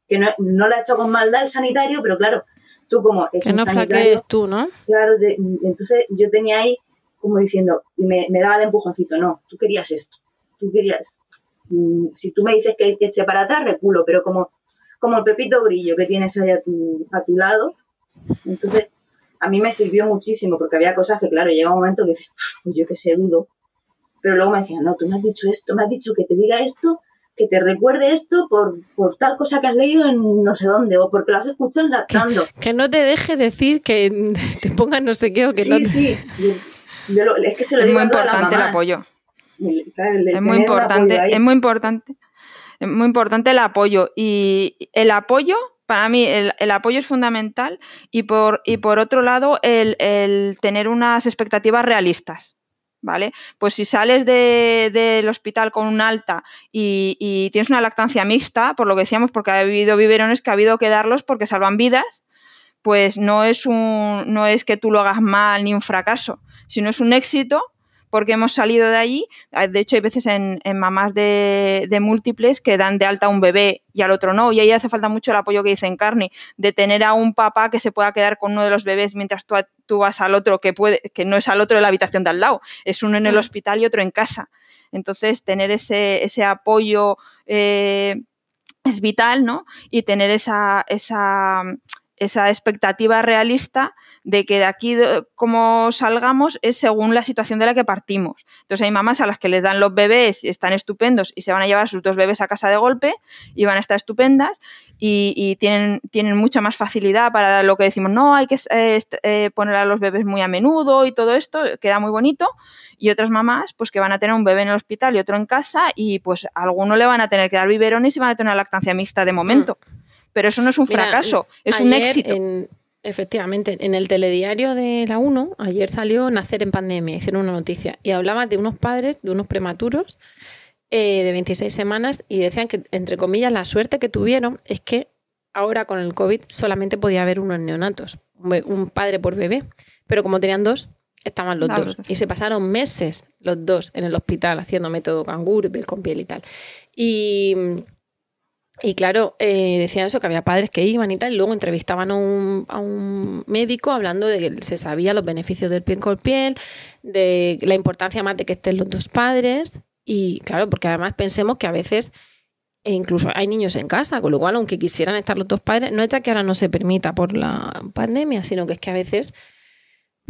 Que no, no la ha hecho con maldad el sanitario, pero claro, tú como es que no sanitario, tú, ¿no? Claro, entonces yo tenía ahí como diciendo, y me, daba el empujoncito, no, tú querías esto, tú querías, mm, si tú me dices que eche para atrás, reculo, pero como, como el pepito grillo que tienes ahí a tu, a tu lado, entonces a mí me sirvió muchísimo, porque había cosas que, claro, llega un momento que dices, pues yo que sé, dudo, pero luego me decían, no, tú me has dicho esto, me has dicho que te diga esto, que te recuerde esto por, por tal cosa que has leído en no sé dónde, o porque lo has escuchado lactando. Que, no te deje decir que te pongan no sé qué o que sí, no Sí, es que se lo digo muy importante el apoyo. es muy importante, es muy importante. Es muy importante el apoyo. Y el apoyo, para mí, el, apoyo es fundamental. Y por, y por otro lado, el, tener unas expectativas realistas. ¿Vale? Pues si sales del hospital con un alta y, y, tienes una lactancia mixta, por lo que decíamos, porque ha habido biberones que ha habido que darlos porque salvan vidas, pues no es un, no es que tú lo hagas mal ni un fracaso, si no es un éxito, porque hemos salido de allí. Ah, de hecho, hay veces en, mamás de, múltiples que dan de alta a un bebé y al otro no. Y ahí hace falta mucho el apoyo que dice Encarni, de tener a un papá que se pueda quedar con uno de los bebés mientras tú, tú, vas al otro, que, puede, que no es al otro de la habitación de al lado, es uno en el mm. hospital y otro en casa. Entonces, tener ese, ese apoyo eh, es vital, ¿no? Y tener esa, esa, esa expectativa realista de que de aquí como salgamos es según la situación de la que partimos. Entonces hay mamás a las que les dan los bebés, están estupendos y se van a llevar sus dos bebés a casa de golpe y van a estar estupendas y, tienen, tienen mucha más facilidad para lo que decimos, no, hay que eh, eh, poner a los bebés muy a menudo y todo esto, queda muy bonito. Y otras mamás, pues que van a tener un bebé en el hospital y otro en casa y pues a alguno le van a tener que dar biberones y van a tener lactancia mixta de momento. Mm. Pero eso no es un fracaso, es un éxito. Efectivamente, en el telediario de la 1, ayer salió Nacer en pandemia, hicieron una noticia y hablaba de unos padres, de unos prematuros eh, de 26 semanas y decían que, entre comillas, la suerte que tuvieron es que ahora con el COVID solamente podía haber unos neonatos, un padre por bebé, pero como tenían dos, estaban los dos. Y se pasaron meses los dos en el hospital haciendo método canguro, piel con piel y tal. Y y claro, eh, decían eso, que había padres que iban y tal, y luego entrevistaban a un, a un, médico hablando de que se sabía los beneficios del piel con piel, de la importancia más de que estén los dos padres, y claro, porque además pensemos que a veces E incluso hay niños en casa, con lo cual, aunque quisieran estar los dos padres, no es que ahora no se permita por la pandemia, sino que es que a veces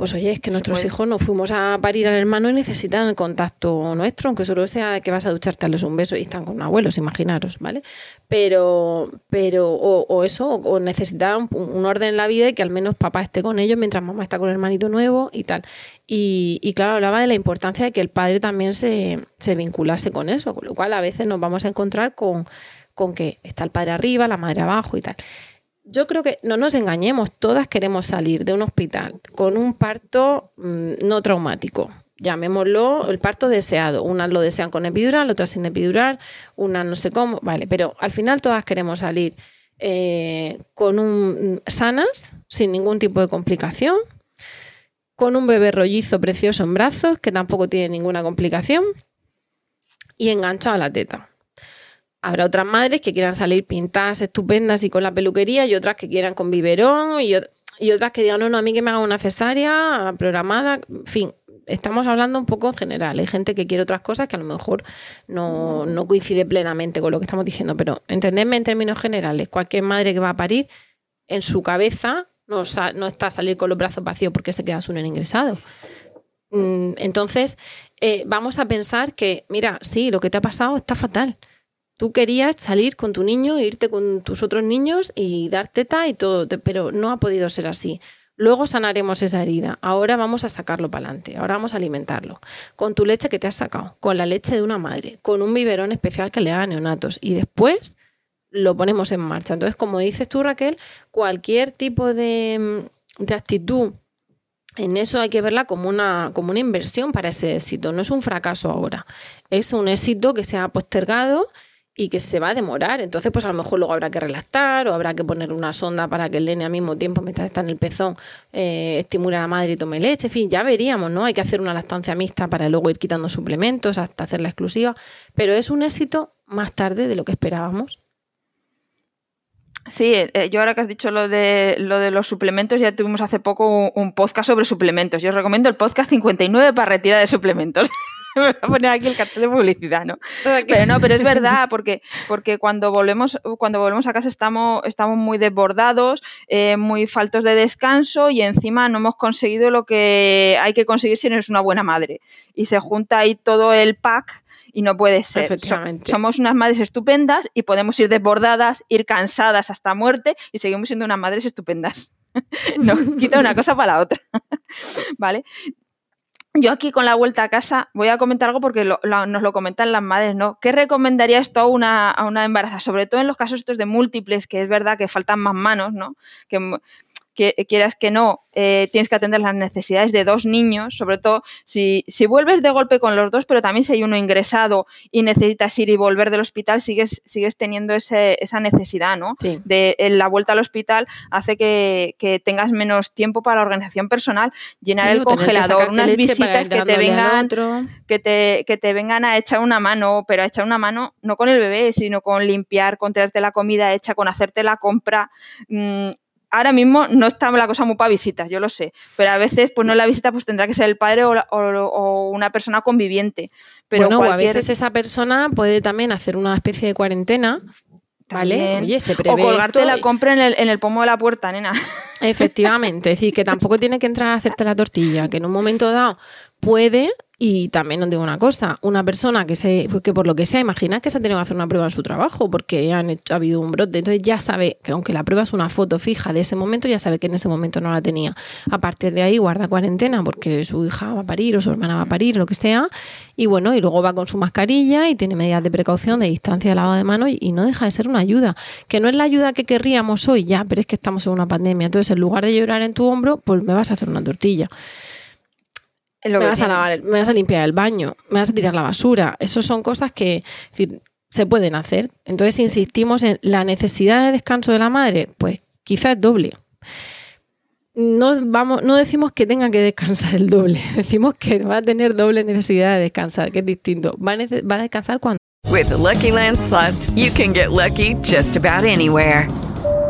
pues oye, es que nuestros hijos no fuimos a parir al hermano y necesitan el contacto nuestro, aunque solo sea que vas a ducharte, darles un beso y están con abuelos, imaginaros, ¿vale? Pero, pero, o, eso, o necesitan un, orden en la vida y que al menos papá esté con ellos mientras mamá está con el hermanito nuevo y tal. Y, claro, hablaba de la importancia de que el padre también se, se vinculase con eso, con lo cual a veces nos vamos a encontrar con, con que está el padre arriba, la madre abajo y tal yo creo que no nos engañemos, todas queremos salir de un hospital con un parto mm, no traumático. Llamémoslo el parto deseado. Unas lo desean con epidural, otras sin epidural, unas no sé cómo, vale, pero al final todas queremos salir eh, con un sanas, sin ningún tipo de complicación, con un bebé rollizo precioso en brazos, que tampoco tiene ninguna complicación, y enganchado a la teta. Habrá otras madres que quieran salir pintadas, estupendas y con la peluquería, y otras que quieran con biberón, y, otras que digan, no, no, a mí que me haga una cesárea programada. En fin, estamos hablando un poco en general. Hay gente que quiere otras cosas que a lo mejor no, coincide plenamente con lo que estamos diciendo, pero entendedme en términos generales, cualquier madre que va a parir, en su cabeza no, no está a salir con los brazos vacíos porque se queda su nene ingresado. Mm, entonces, eh, vamos a pensar que, mira, sí, lo que te ha pasado está fatal Tú querías salir con tu niño, irte con tus otros niños y dar teta y todo, pero no ha podido ser así. Luego sanaremos esa herida. Ahora vamos a sacarlo para adelante. Ahora vamos a alimentarlo. Con tu leche que te has sacado, con la leche de una madre, con un biberón especial que le da a neonatos. Y después lo ponemos en marcha. Entonces, como dices tú, Raquel, cualquier tipo de, de actitud en eso hay que verla como una, como una inversión para ese éxito. No es un fracaso ahora. Es un éxito que se ha postergado y que se va a demorar. Entonces, pues a lo mejor luego habrá que relactar o habrá que poner una sonda para que el nene al mismo tiempo, mientras está en el pezón, eh, estimule a la madre y tome leche. En fin, ya veríamos, ¿no? Hay que hacer una lactancia mixta para luego ir quitando suplementos hasta hacerla exclusiva. Pero es un éxito más tarde de lo que esperábamos. Sí, eh, yo ahora que has dicho lo de, lo de los suplementos, ya tuvimos hace poco un, podcast sobre suplementos. Yo os recomiendo el podcast 59 para retirar de suplementos. me voy a poner aquí el cartel de publicidad, ¿no? Pero no, pero es verdad, porque, porque cuando volvemos, cuando volvemos a casa estamos, estamos muy desbordados, eh, muy faltos de descanso y encima no hemos conseguido lo que hay que conseguir si no eres una buena madre. Y se junta ahí todo el pack y no puede ser. somos unas madres estupendas y podemos ir desbordadas, ir cansadas hasta muerte y seguimos siendo unas madres estupendas. no quita una cosa para la otra. ¿Vale? Yo aquí con la vuelta a casa voy a comentar algo porque nos lo comentan las madres, ¿no? ¿Qué recomendaría esto a una, a una embaraza? Sobre todo en los casos estos de múltiples, que es verdad que faltan más manos, ¿no? Que que quieras que no, eh, tienes que atender las necesidades de dos niños, sobre todo si, si vuelves de golpe con los dos, pero también si hay uno ingresado y necesitas ir y volver del hospital, sigues, sigues teniendo ese, esa necesidad, ¿no? De la vuelta al hospital hace que, tengas menos tiempo para la organización personal, llenar el congelador, unas visitas que te vengan, que te, que te vengan a echar una mano, pero a echar una mano no con el bebé, sino con limpiar, con traerte la comida hecha, con hacerte la compra. Mm, ahora mismo no está la cosa muy para visitas, yo lo sé, pero a veces pues no la visita pues tendrá que ser el padre o, una persona conviviente. Pero bueno, a veces esa persona puede también hacer una especie de cuarentena ¿Vale? Oye, se prevé o colgarte la compra en el, en el pomo de la puerta, nena. Efectivamente, es decir, que tampoco tiene que entrar a hacerte la tortilla, que en un momento dado puede y también os digo una cosa, una persona que se, que por lo que sea, imagina que se ha tenido que hacer una prueba en su trabajo porque han ha habido un brote, entonces ya sabe que aunque la prueba es una foto fija de ese momento, ya sabe que en ese momento no la tenía. A partir de ahí guarda cuarentena porque su hija va a parir o su hermana va a parir, lo que sea, y bueno, y luego va con su mascarilla y tiene medidas de precaución, de distancia, de lavado de manos y, no deja de ser una ayuda, que no es la ayuda que querríamos hoy ya, pero es que estamos en una pandemia, entonces en lugar de llorar en tu hombro, pues me vas a hacer una tortilla me vas, a lavar, me vas a limpiar el baño, me vas a tirar la basura. Esas son cosas que se pueden hacer. Entonces, insistimos en la necesidad de descanso de la madre, pues quizás es doble. No, vamos, no decimos que tenga que descansar el doble, decimos que va a tener doble necesidad de descansar, que es distinto. Va a, va a descansar cuando. With Lucky Land slots, you can get lucky just about anywhere.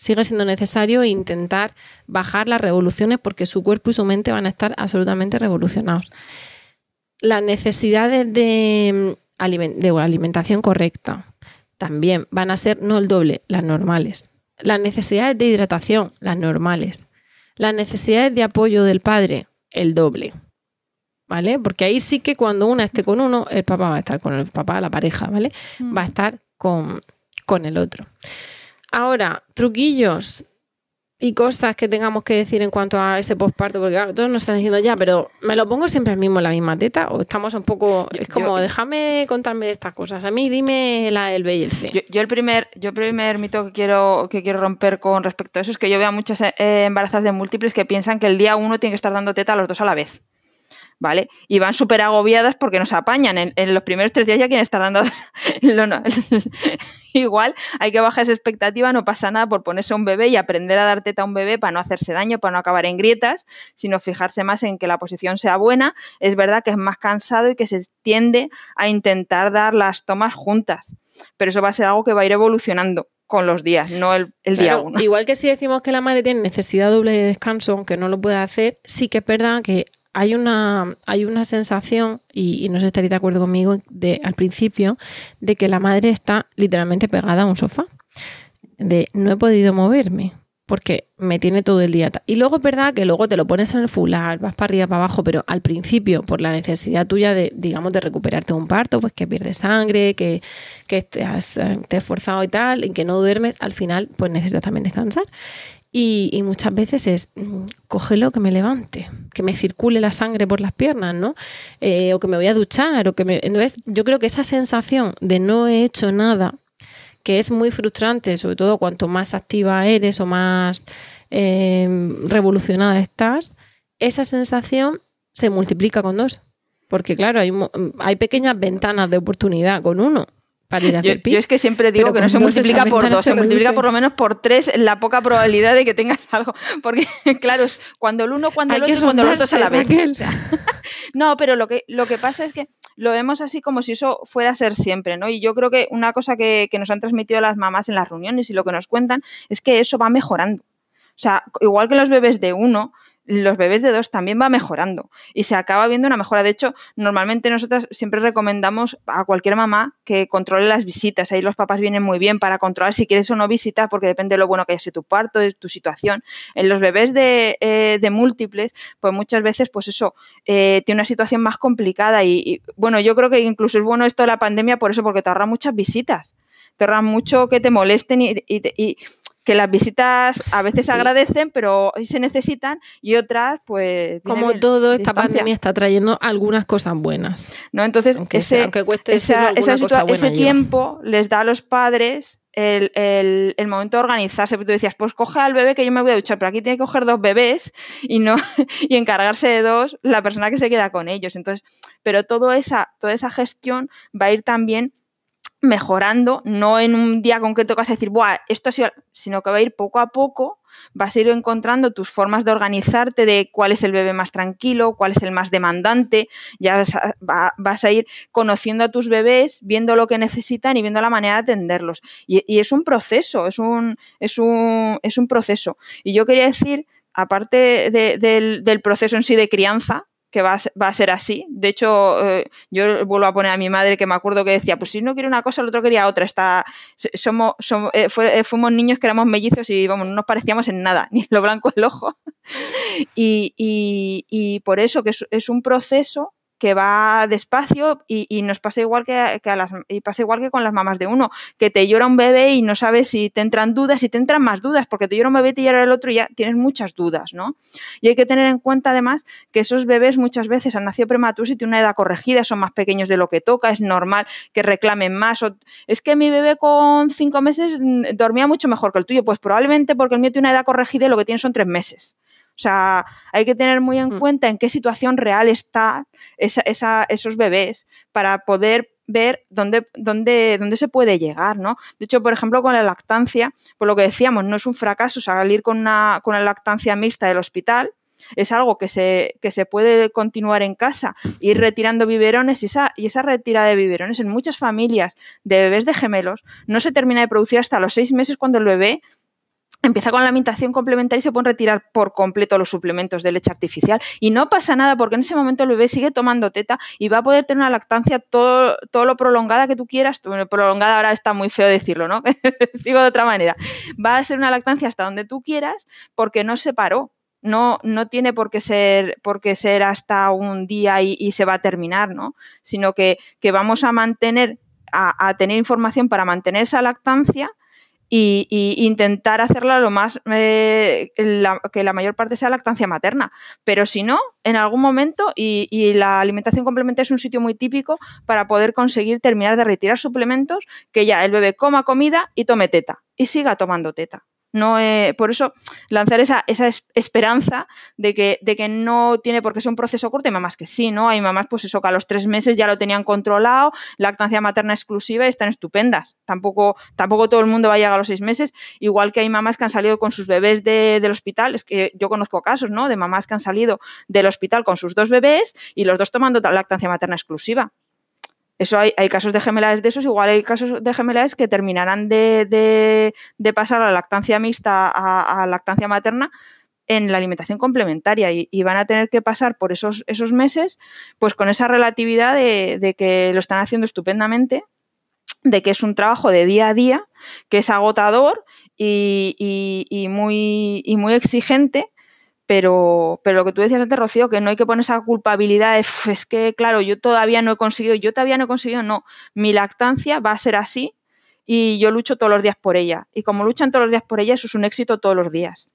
Sigue siendo necesario intentar bajar las revoluciones porque su cuerpo y su mente van a estar absolutamente revolucionados. Las necesidades de, de alimentación correcta también van a ser no el doble, las normales. Las necesidades de hidratación, las normales. Las necesidades de apoyo del padre, el doble. ¿Vale? Porque ahí sí que cuando una esté con uno, el papá va a estar con el papá, la pareja, ¿vale? Va a estar con, con el otro. Ahora, truquillos y cosas que tengamos que decir en cuanto a ese posparto, porque claro, todos nos están diciendo ya, pero ¿me lo pongo siempre al mismo en la misma teta? ¿O estamos un poco.? es como, déjame contarme de estas cosas. A mí dime la, el B y el C. Yo, el primer, yo el primer mito que quiero, que quiero romper con respecto a eso es que yo veo a muchas eh, embarazas de múltiples que piensan que el día uno tiene que estar dando teta a los dos a la vez. ¿Vale? Y van súper agobiadas porque nos apañan. En, los primeros tres días ya quien está dando... Igual hay que bajar esa expectativa, no pasa nada por ponerse a un bebé y aprender a dar teta a un bebé para no hacerse daño, para no acabar en grietas, sino fijarse más en que la posición sea buena. Es verdad que es más cansado y que se tiende a intentar dar las tomas juntas, pero eso va a ser algo que va a ir evolucionando con los días, no el, día uno. Igual que si decimos que la madre tiene necesidad doble de descanso, aunque no lo pueda hacer, sí que es verdad que hay una, hay una sensación, y, no sé si estaréis de acuerdo conmigo, de, al principio, de que la madre está literalmente pegada a un sofá. De no he podido moverme porque me tiene todo el día. Y luego es verdad que luego te lo pones en el fular, vas para arriba, para abajo, pero al principio, por la necesidad tuya de, digamos, de recuperarte un parto, pues que pierdes sangre, que, que te has eh, te esforzado y tal, y que no duermes, al final, pues necesitas también descansar. Y, muchas veces es, mm, cógelo que me levante, que me circule la sangre por las piernas, ¿no? Eh, o que me voy a duchar, o que me... Entonces, yo creo que esa sensación de no he hecho nada, que es muy frustrante, sobre todo cuanto más activa eres o más em, revolucionada estás, esa sensación se multiplica con dos. Porque claro, hay, hay pequeñas ventanas de oportunidad con uno yo, es que siempre digo que no se multiplica por dos, se, multiplica por lo menos por tres la poca probabilidad de que tengas algo. Porque, claro, es cuando el uno, cuando el otro, cuando los dos a la vez. no, pero lo que, lo que pasa es que lo vemos así como si eso fuera a ser siempre, ¿no? Y yo creo que una cosa que, que nos han transmitido las mamás en las reuniones y lo que nos cuentan es que eso va mejorando. O sea, igual que los bebés de uno, los bebés de dos también va mejorando y se acaba viendo una mejora. De hecho, normalmente nosotras siempre recomendamos a cualquier mamá que controle las visitas. Ahí los papás vienen muy bien para controlar si quieres o no visitar, porque depende de lo bueno que haya sido tu parto, de tu situación. En los bebés de, eh, múltiples, pues muchas veces, pues eso, eh, tiene una situación más complicada y, bueno, yo creo que incluso es bueno esto de la pandemia por eso, porque te ahorra muchas visitas te mucho que te molesten y, que las visitas a veces agradecen, pero hoy se necesitan y otras, pues. Como todo, esta pandemia está trayendo algunas cosas buenas. ¿No? Entonces, ese, ese tiempo les da a los padres el, el, momento de organizarse. Tú decías, pues coge al bebé que yo me voy a duchar, pero aquí tiene que coger dos bebés y no y encargarse de dos la persona que se queda con ellos. Entonces, pero todo esa, toda esa gestión va a ir también mejorando, no en un día concreto que vas a decir, Buah, esto ha sido, sino que va a ir poco a poco, vas a ir encontrando tus formas de organizarte, de cuál es el bebé más tranquilo, cuál es el más demandante, ya vas a, ir conociendo a tus bebés, viendo lo que necesitan y viendo la manera de atenderlos. Y, es un proceso, es un, es un, es un proceso. Y yo quería decir, aparte del, del proceso en sí de crianza, que va a, ser así. De hecho, eh, yo vuelvo a poner a mi madre que me acuerdo que decía, pues si no quiere una cosa, el otro quería otra. Está, somos, eh, eh, fuimos niños que éramos mellizos y vamos, no nos parecíamos en nada, ni en lo blanco el ojo. y, y, por eso que es, un proceso que va despacio y, nos pasa igual que, a las, y igual que con las mamás de uno, que te llora un bebé y no sabes si te entran dudas, si te entran más dudas, porque te llora un bebé y te llora el otro y ya tienes muchas dudas, ¿no? Y hay que tener en cuenta además que esos bebés muchas veces han nacido prematuros y tienen una edad corregida, son más pequeños de lo que toca, es normal que reclamen más. es que mi bebé con cinco meses mm, dormía mucho mejor que el tuyo, pues probablemente porque el mío tiene una edad corregida y lo que tiene son tres meses. O sea, hay que tener muy en mm. cuenta en qué situación real está esos bebés para poder ver dónde, dónde, dónde se puede llegar, ¿no? De hecho, por ejemplo, con la lactancia, por lo que decíamos, no es un fracaso salir con una, con una lactancia mixta del hospital, es algo que se, que se puede continuar en casa, ir retirando biberones y esa, y esa retirada de biberones en muchas familias de bebés de gemelos no se termina de producir hasta los seis meses cuando el bebé empieza con la alimentación complementaria y se pueden retirar por completo los suplementos de leche artificial. Y no pasa nada porque en ese momento el bebé sigue tomando teta y va a poder tener una lactancia todo, todo lo prolongada que tú quieras. prolongada ahora está muy feo decirlo, ¿no? Digo de otra manera. Va a ser una lactancia hasta donde tú quieras porque no se paró. No, no tiene por qué ser, por qué ser hasta un día y, se va a terminar, ¿no? Sino que, que vamos a mantener, a, a tener información para mantener esa lactancia y, intentar hacerla lo más eh, que la mayor parte sea lactancia materna. Pero si no, en algún momento, y, y, la alimentación complementaria es un sitio muy típico para poder conseguir terminar de retirar suplementos, que ya el bebé coma comida y tome teta y siga tomando teta. No, por eso lanzar esa, esa esperanza de que, de que no tiene por qué ser un proceso corto. Hay mamás que sí, ¿no? Hay mamás, pues eso, que a los tres meses ya lo tenían controlado, lactancia materna exclusiva y están estupendas. Tampoco, tampoco todo el mundo va a llegar a los seis meses. Igual que hay mamás que han salido con sus bebés de, del hospital. Es que yo conozco casos, ¿no? De mamás que han salido del hospital con sus dos bebés y los dos tomando lactancia materna exclusiva. Eso hay, casos de gemelares de esos, igual hay casos de gemelares que terminarán de, pasar a la lactancia mixta a, lactancia materna en la alimentación complementaria y, van a tener que pasar por esos, esos meses pues con esa relatividad de, que lo están haciendo estupendamente, de que es un trabajo de día a día, que es agotador y muy exigente, pero, pero lo que tú decías antes, Rocío, que no hay que poner esa culpabilidad de, es que, claro, yo todavía no he conseguido, yo todavía no he conseguido, no, mi lactancia va a ser así y yo lucho todos los días por ella. Y como luchan todos los días por ella, eso es un éxito todos los días.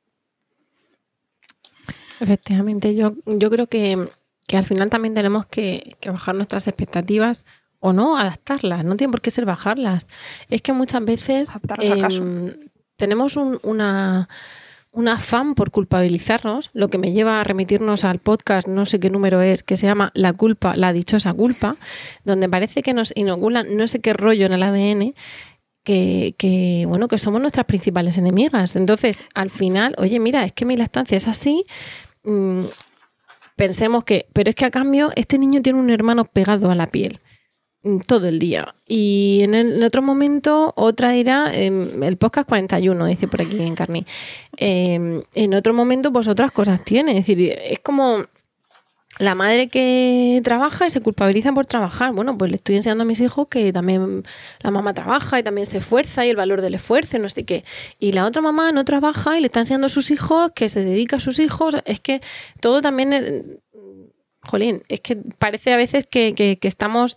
Efectivamente, yo, yo creo que, al final también tenemos que, bajar nuestras expectativas o no, adaptarlas, no tiene por qué ser bajarlas. Es que muchas veces em, tenemos una un afán por culpabilizarnos, lo que me lleva a remitirnos al podcast, no sé qué número es, que se llama La culpa, la dichosa culpa, donde parece que nos inoculan no sé qué rollo en el ADN que, bueno, que somos nuestras principales enemigas. Entonces, al final, oye, mira, es que mi lactancia es así. Mm, pensemos que, pero es que a cambio, este niño tiene un hermano pegado a la piel. Mm, todo el día. Y en, el, otro momento, otra era em, el podcast 41, dice por aquí en Carni. Em, en otro momento, pues otras cosas tiene. Es decir, es como la madre que trabaja y se culpabiliza por trabajar. Bueno, pues le estoy enseñando a mis hijos que también la mamá trabaja y también se esfuerza y el valor del esfuerzo y no sé qué. Y la otra mamá no trabaja y le está enseñando a sus hijos que se dedica a sus hijos. Es que todo también... jolín, es que parece a veces que, que estamos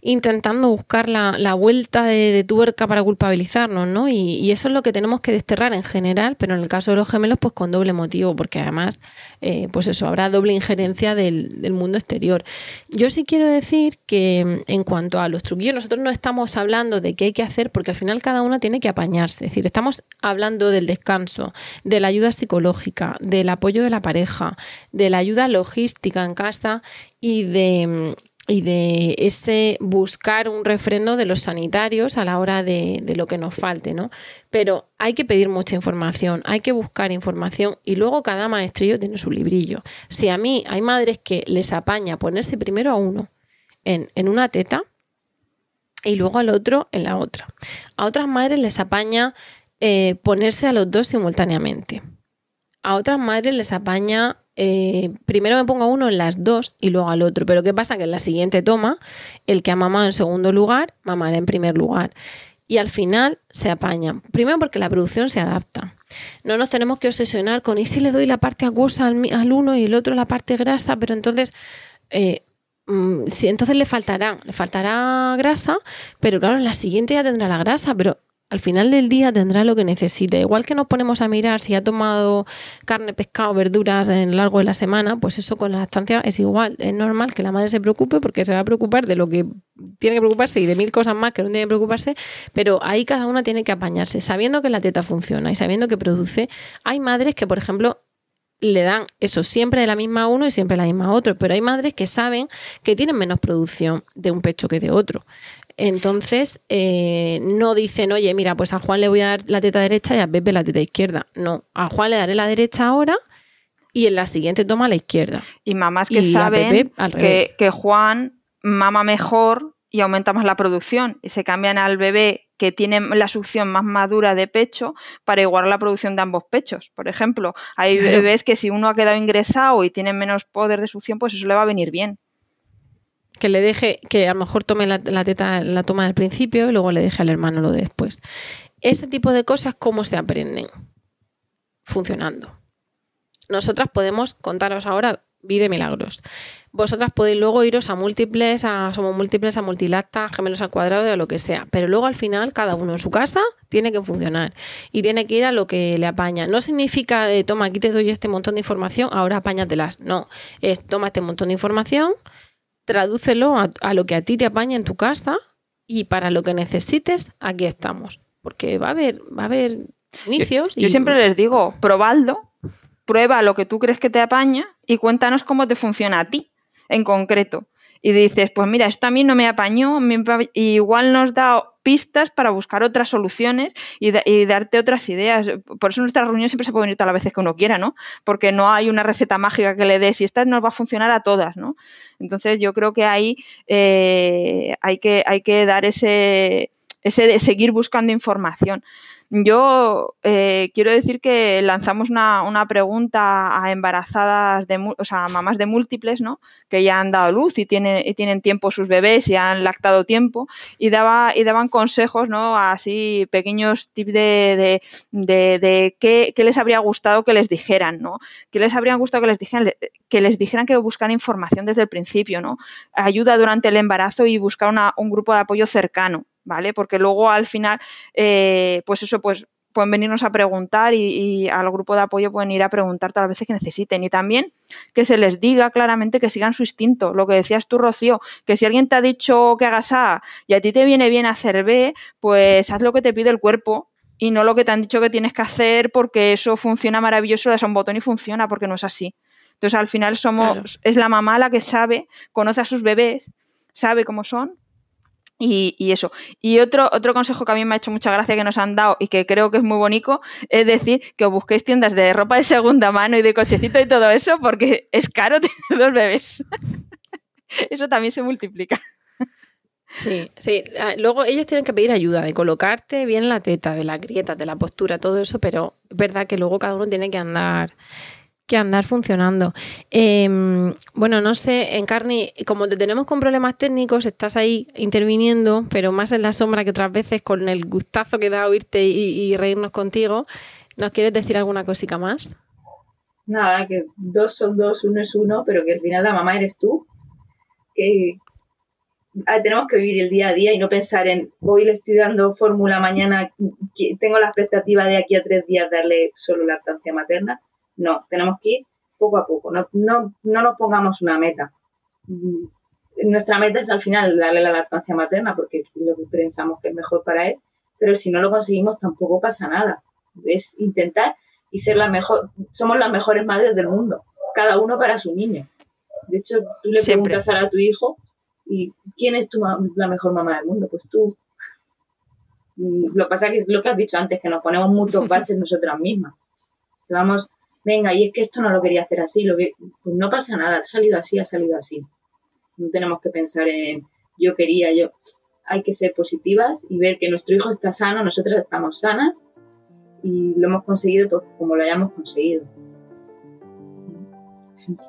intentando buscar la, vuelta de, tuerca para culpabilizarnos, ¿no? Y, eso es lo que tenemos que desterrar en general, pero en el caso de los gemelos, pues con doble motivo, porque además, eh, pues eso, habrá doble injerencia del, del, mundo exterior. Yo sí quiero decir que en cuanto a los truquillos, nosotros no estamos hablando de qué hay que hacer, porque al final cada una tiene que apañarse. Es decir, estamos hablando del descanso, de la ayuda psicológica, del apoyo de la pareja, de la ayuda logística en casa y de y de ese buscar un refrendo de los sanitarios a la hora de, lo que nos falte, ¿no? Pero hay que pedir mucha información, hay que buscar información y luego cada maestrillo tiene su librillo. Si a mí hay madres que les apaña ponerse primero a uno en, una teta y luego al otro en la otra. A otras madres les apaña eh, ponerse a los dos simultáneamente. A otras madres les apaña eh, primero me pongo a uno en las dos y luego al otro. Pero ¿qué pasa? Que en la siguiente toma, el que ha mamado en segundo lugar, mamará en primer lugar. Y al final se apaña. Primero porque la producción se adapta. No nos tenemos que obsesionar con, ¿y si le doy la parte acuosa al, uno y el otro la parte grasa? Pero entonces, eh, mm, entonces le faltará, le faltará grasa, pero claro, en la siguiente ya tendrá la grasa, pero al final del día tendrá lo que necesite. Igual que nos ponemos a mirar si ha tomado carne, pescado, verduras en lo largo de la semana, pues eso con la lactancia es igual. Es normal que la madre se preocupe porque se va a preocupar de lo que tiene que preocuparse y de mil cosas más que no tiene que preocuparse, pero ahí cada una tiene que apañarse, sabiendo que la teta funciona y sabiendo que produce. Hay madres que, por ejemplo, le dan eso siempre de la misma a uno y siempre de la misma a otro, pero hay madres que saben que tienen menos producción de un pecho que de otro. Entonces, eh, no dicen, oye, mira, pues a Juan le voy a dar la teta derecha y a Pepe la teta izquierda. No, a Juan le daré la derecha ahora y en la siguiente toma la izquierda. Y mamás que saben que, que Juan mama mejor y aumenta más la producción y se cambian al bebé que tiene la succión más madura de pecho para igualar la producción de ambos pechos. Por ejemplo, hay bebés que si uno ha quedado ingresado y tiene menos poder de succión, pues eso le va a venir bien que le deje, que a lo mejor tome la, teta, la toma al principio y luego le deje al hermano lo de después. Este tipo de cosas, ¿cómo se aprenden? Funcionando. Nosotras podemos contaros ahora Vide Milagros. Vosotras podéis luego iros a múltiples, a somos múltiples, a multilacta, gemelos al cuadrado, a lo que sea. Pero luego al final, cada uno en su casa tiene que funcionar y tiene que ir a lo que le apaña. No significa de toma, aquí te doy este montón de información, ahora apáñatelas. No, es toma este montón de información, tradúcelo a, lo que a ti te apaña en tu casa y para lo que necesites, aquí estamos. Porque va a haber, va a haber inicios. Yo, siempre les digo, probadlo, prueba lo que tú crees que te apaña y cuéntanos cómo te funciona a ti en concreto. Y dices, pues mira, esto a mí no me apañó, igual nos da pistas para buscar otras soluciones y, darte otras ideas. Por eso nuestra reunión siempre se puede venir todas las veces que uno quiera, ¿no? Porque no hay una receta mágica que le des y esta nos va a funcionar a todas, ¿no? Entonces yo creo que ahí eh, hay, que, hay que dar ese, ese de seguir buscando información. Yo eh, quiero decir que lanzamos una, una, pregunta a embarazadas, de, o sea, a mamás de múltiples, ¿no? Que ya han dado luz y, tienen, y tienen tiempo sus bebés y han lactado tiempo y, daba, y daban consejos, ¿no? Así pequeños tips de, de, de, qué, qué, les habría gustado que les dijeran, ¿no? ¿Qué les habría gustado que les dijeran? Que les dijeran que buscaran información desde el principio, ¿no? Ayuda durante el embarazo y buscar un grupo de apoyo cercano. ¿Vale? Porque luego al final, eh, pues eso, pues pueden venirnos a preguntar y, al grupo de apoyo pueden ir a preguntar todas las veces que necesiten. Y también que se les diga claramente que sigan su instinto. Lo que decías tú, Rocío, que si alguien te ha dicho que hagas A y a ti te viene bien hacer B, pues haz lo que te pide el cuerpo y no lo que te han dicho que tienes que hacer porque eso funciona maravilloso, le das un botón y funciona, porque no es así. Entonces al final somos, es la mamá la que sabe, conoce a sus bebés, sabe cómo son y, eso. Y otro, otro consejo que a mí me ha hecho mucha gracia que nos han dado y que creo que es muy bonito es decir que os busquéis tiendas de ropa de segunda mano y de cochecito y todo eso porque es caro tener dos bebés. eso también se multiplica. Sí, sí. Ah, luego ellos tienen que pedir ayuda de colocarte bien la teta, de la grieta, de la postura, todo eso, pero es verdad que luego cada uno tiene que andar que andar funcionando. Em, bueno, no sé, Encarni, como te tenemos con problemas técnicos, estás ahí interviniendo, pero más en la sombra que otras veces, con el gustazo que da oírte y, reírnos contigo. ¿Nos quieres decir alguna cosita más? Nada, que dos son dos, uno es uno, pero que al final la mamá eres tú. Que ah, tenemos que vivir el día a día y no pensar en hoy le estoy dando fórmula, mañana tengo la expectativa de aquí a tres días darle solo lactancia materna no, tenemos que ir poco a poco, no, no, no nos pongamos una meta. Mm, nuestra meta es al final darle la lactancia materna porque es lo que pensamos que es mejor para él, pero si no lo conseguimos tampoco pasa nada. Es intentar y ser la mejor, somos las mejores madres del mundo, cada uno para su niño. De hecho, tú le preguntas ahora a tu hijo, ¿y quién es tu la mejor mamá del mundo? Pues tú. Mm, lo que pasa es que es lo que has dicho antes, que nos ponemos muchos baches nosotras mismas. Vamos venga, y es que esto no lo quería hacer así, lo que, pues no pasa nada, ha salido así, ha salido así. No tenemos que pensar en yo quería, yo. Hay que ser positivas y ver que nuestro hijo está sano, nosotras estamos sanas y lo hemos conseguido pues, como lo hayamos conseguido.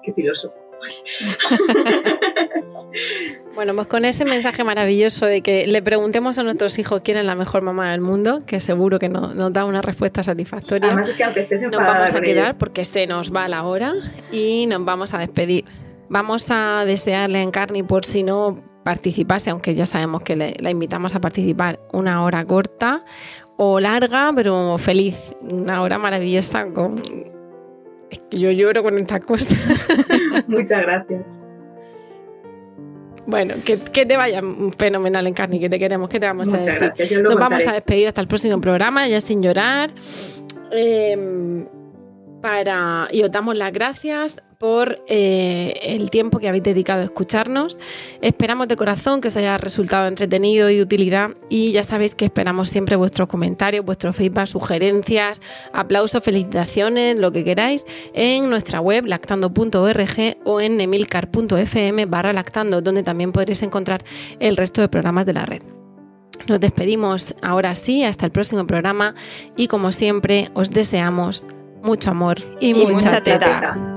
Qué filósofo. bueno, pues con ese mensaje maravilloso de que le preguntemos a nuestros hijos quién es la mejor mamá del mundo, que seguro que nos da una respuesta satisfactoria. Además es que aunque estés nos vamos a quedar porque se nos va la hora y nos vamos a despedir. Vamos a desearle a Encarni por si no participase, aunque ya sabemos que le, la invitamos a participar una hora corta o larga, pero feliz. Una hora maravillosa con... Es que yo lloro con estas cosas. Muchas gracias. Bueno, que, te vaya fenomenal, Encarni, que te queremos, que te vamos a decir. Nos vamos a despedir hasta el próximo programa, ya sin llorar. Eh, para, y os damos las gracias por eh, el tiempo que habéis dedicado a escucharnos. Esperamos de corazón que os haya resultado entretenido y de utilidad y ya sabéis que esperamos siempre vuestros comentarios, vuestros feedback, sugerencias, aplausos, felicitaciones, lo que queráis en nuestra web lactando.org o en emilcar.fm barra lactando donde también podréis encontrar el resto de programas de la red. Nos despedimos ahora sí, hasta el próximo programa y como siempre os deseamos mucho amor y, mucha, teta. Hey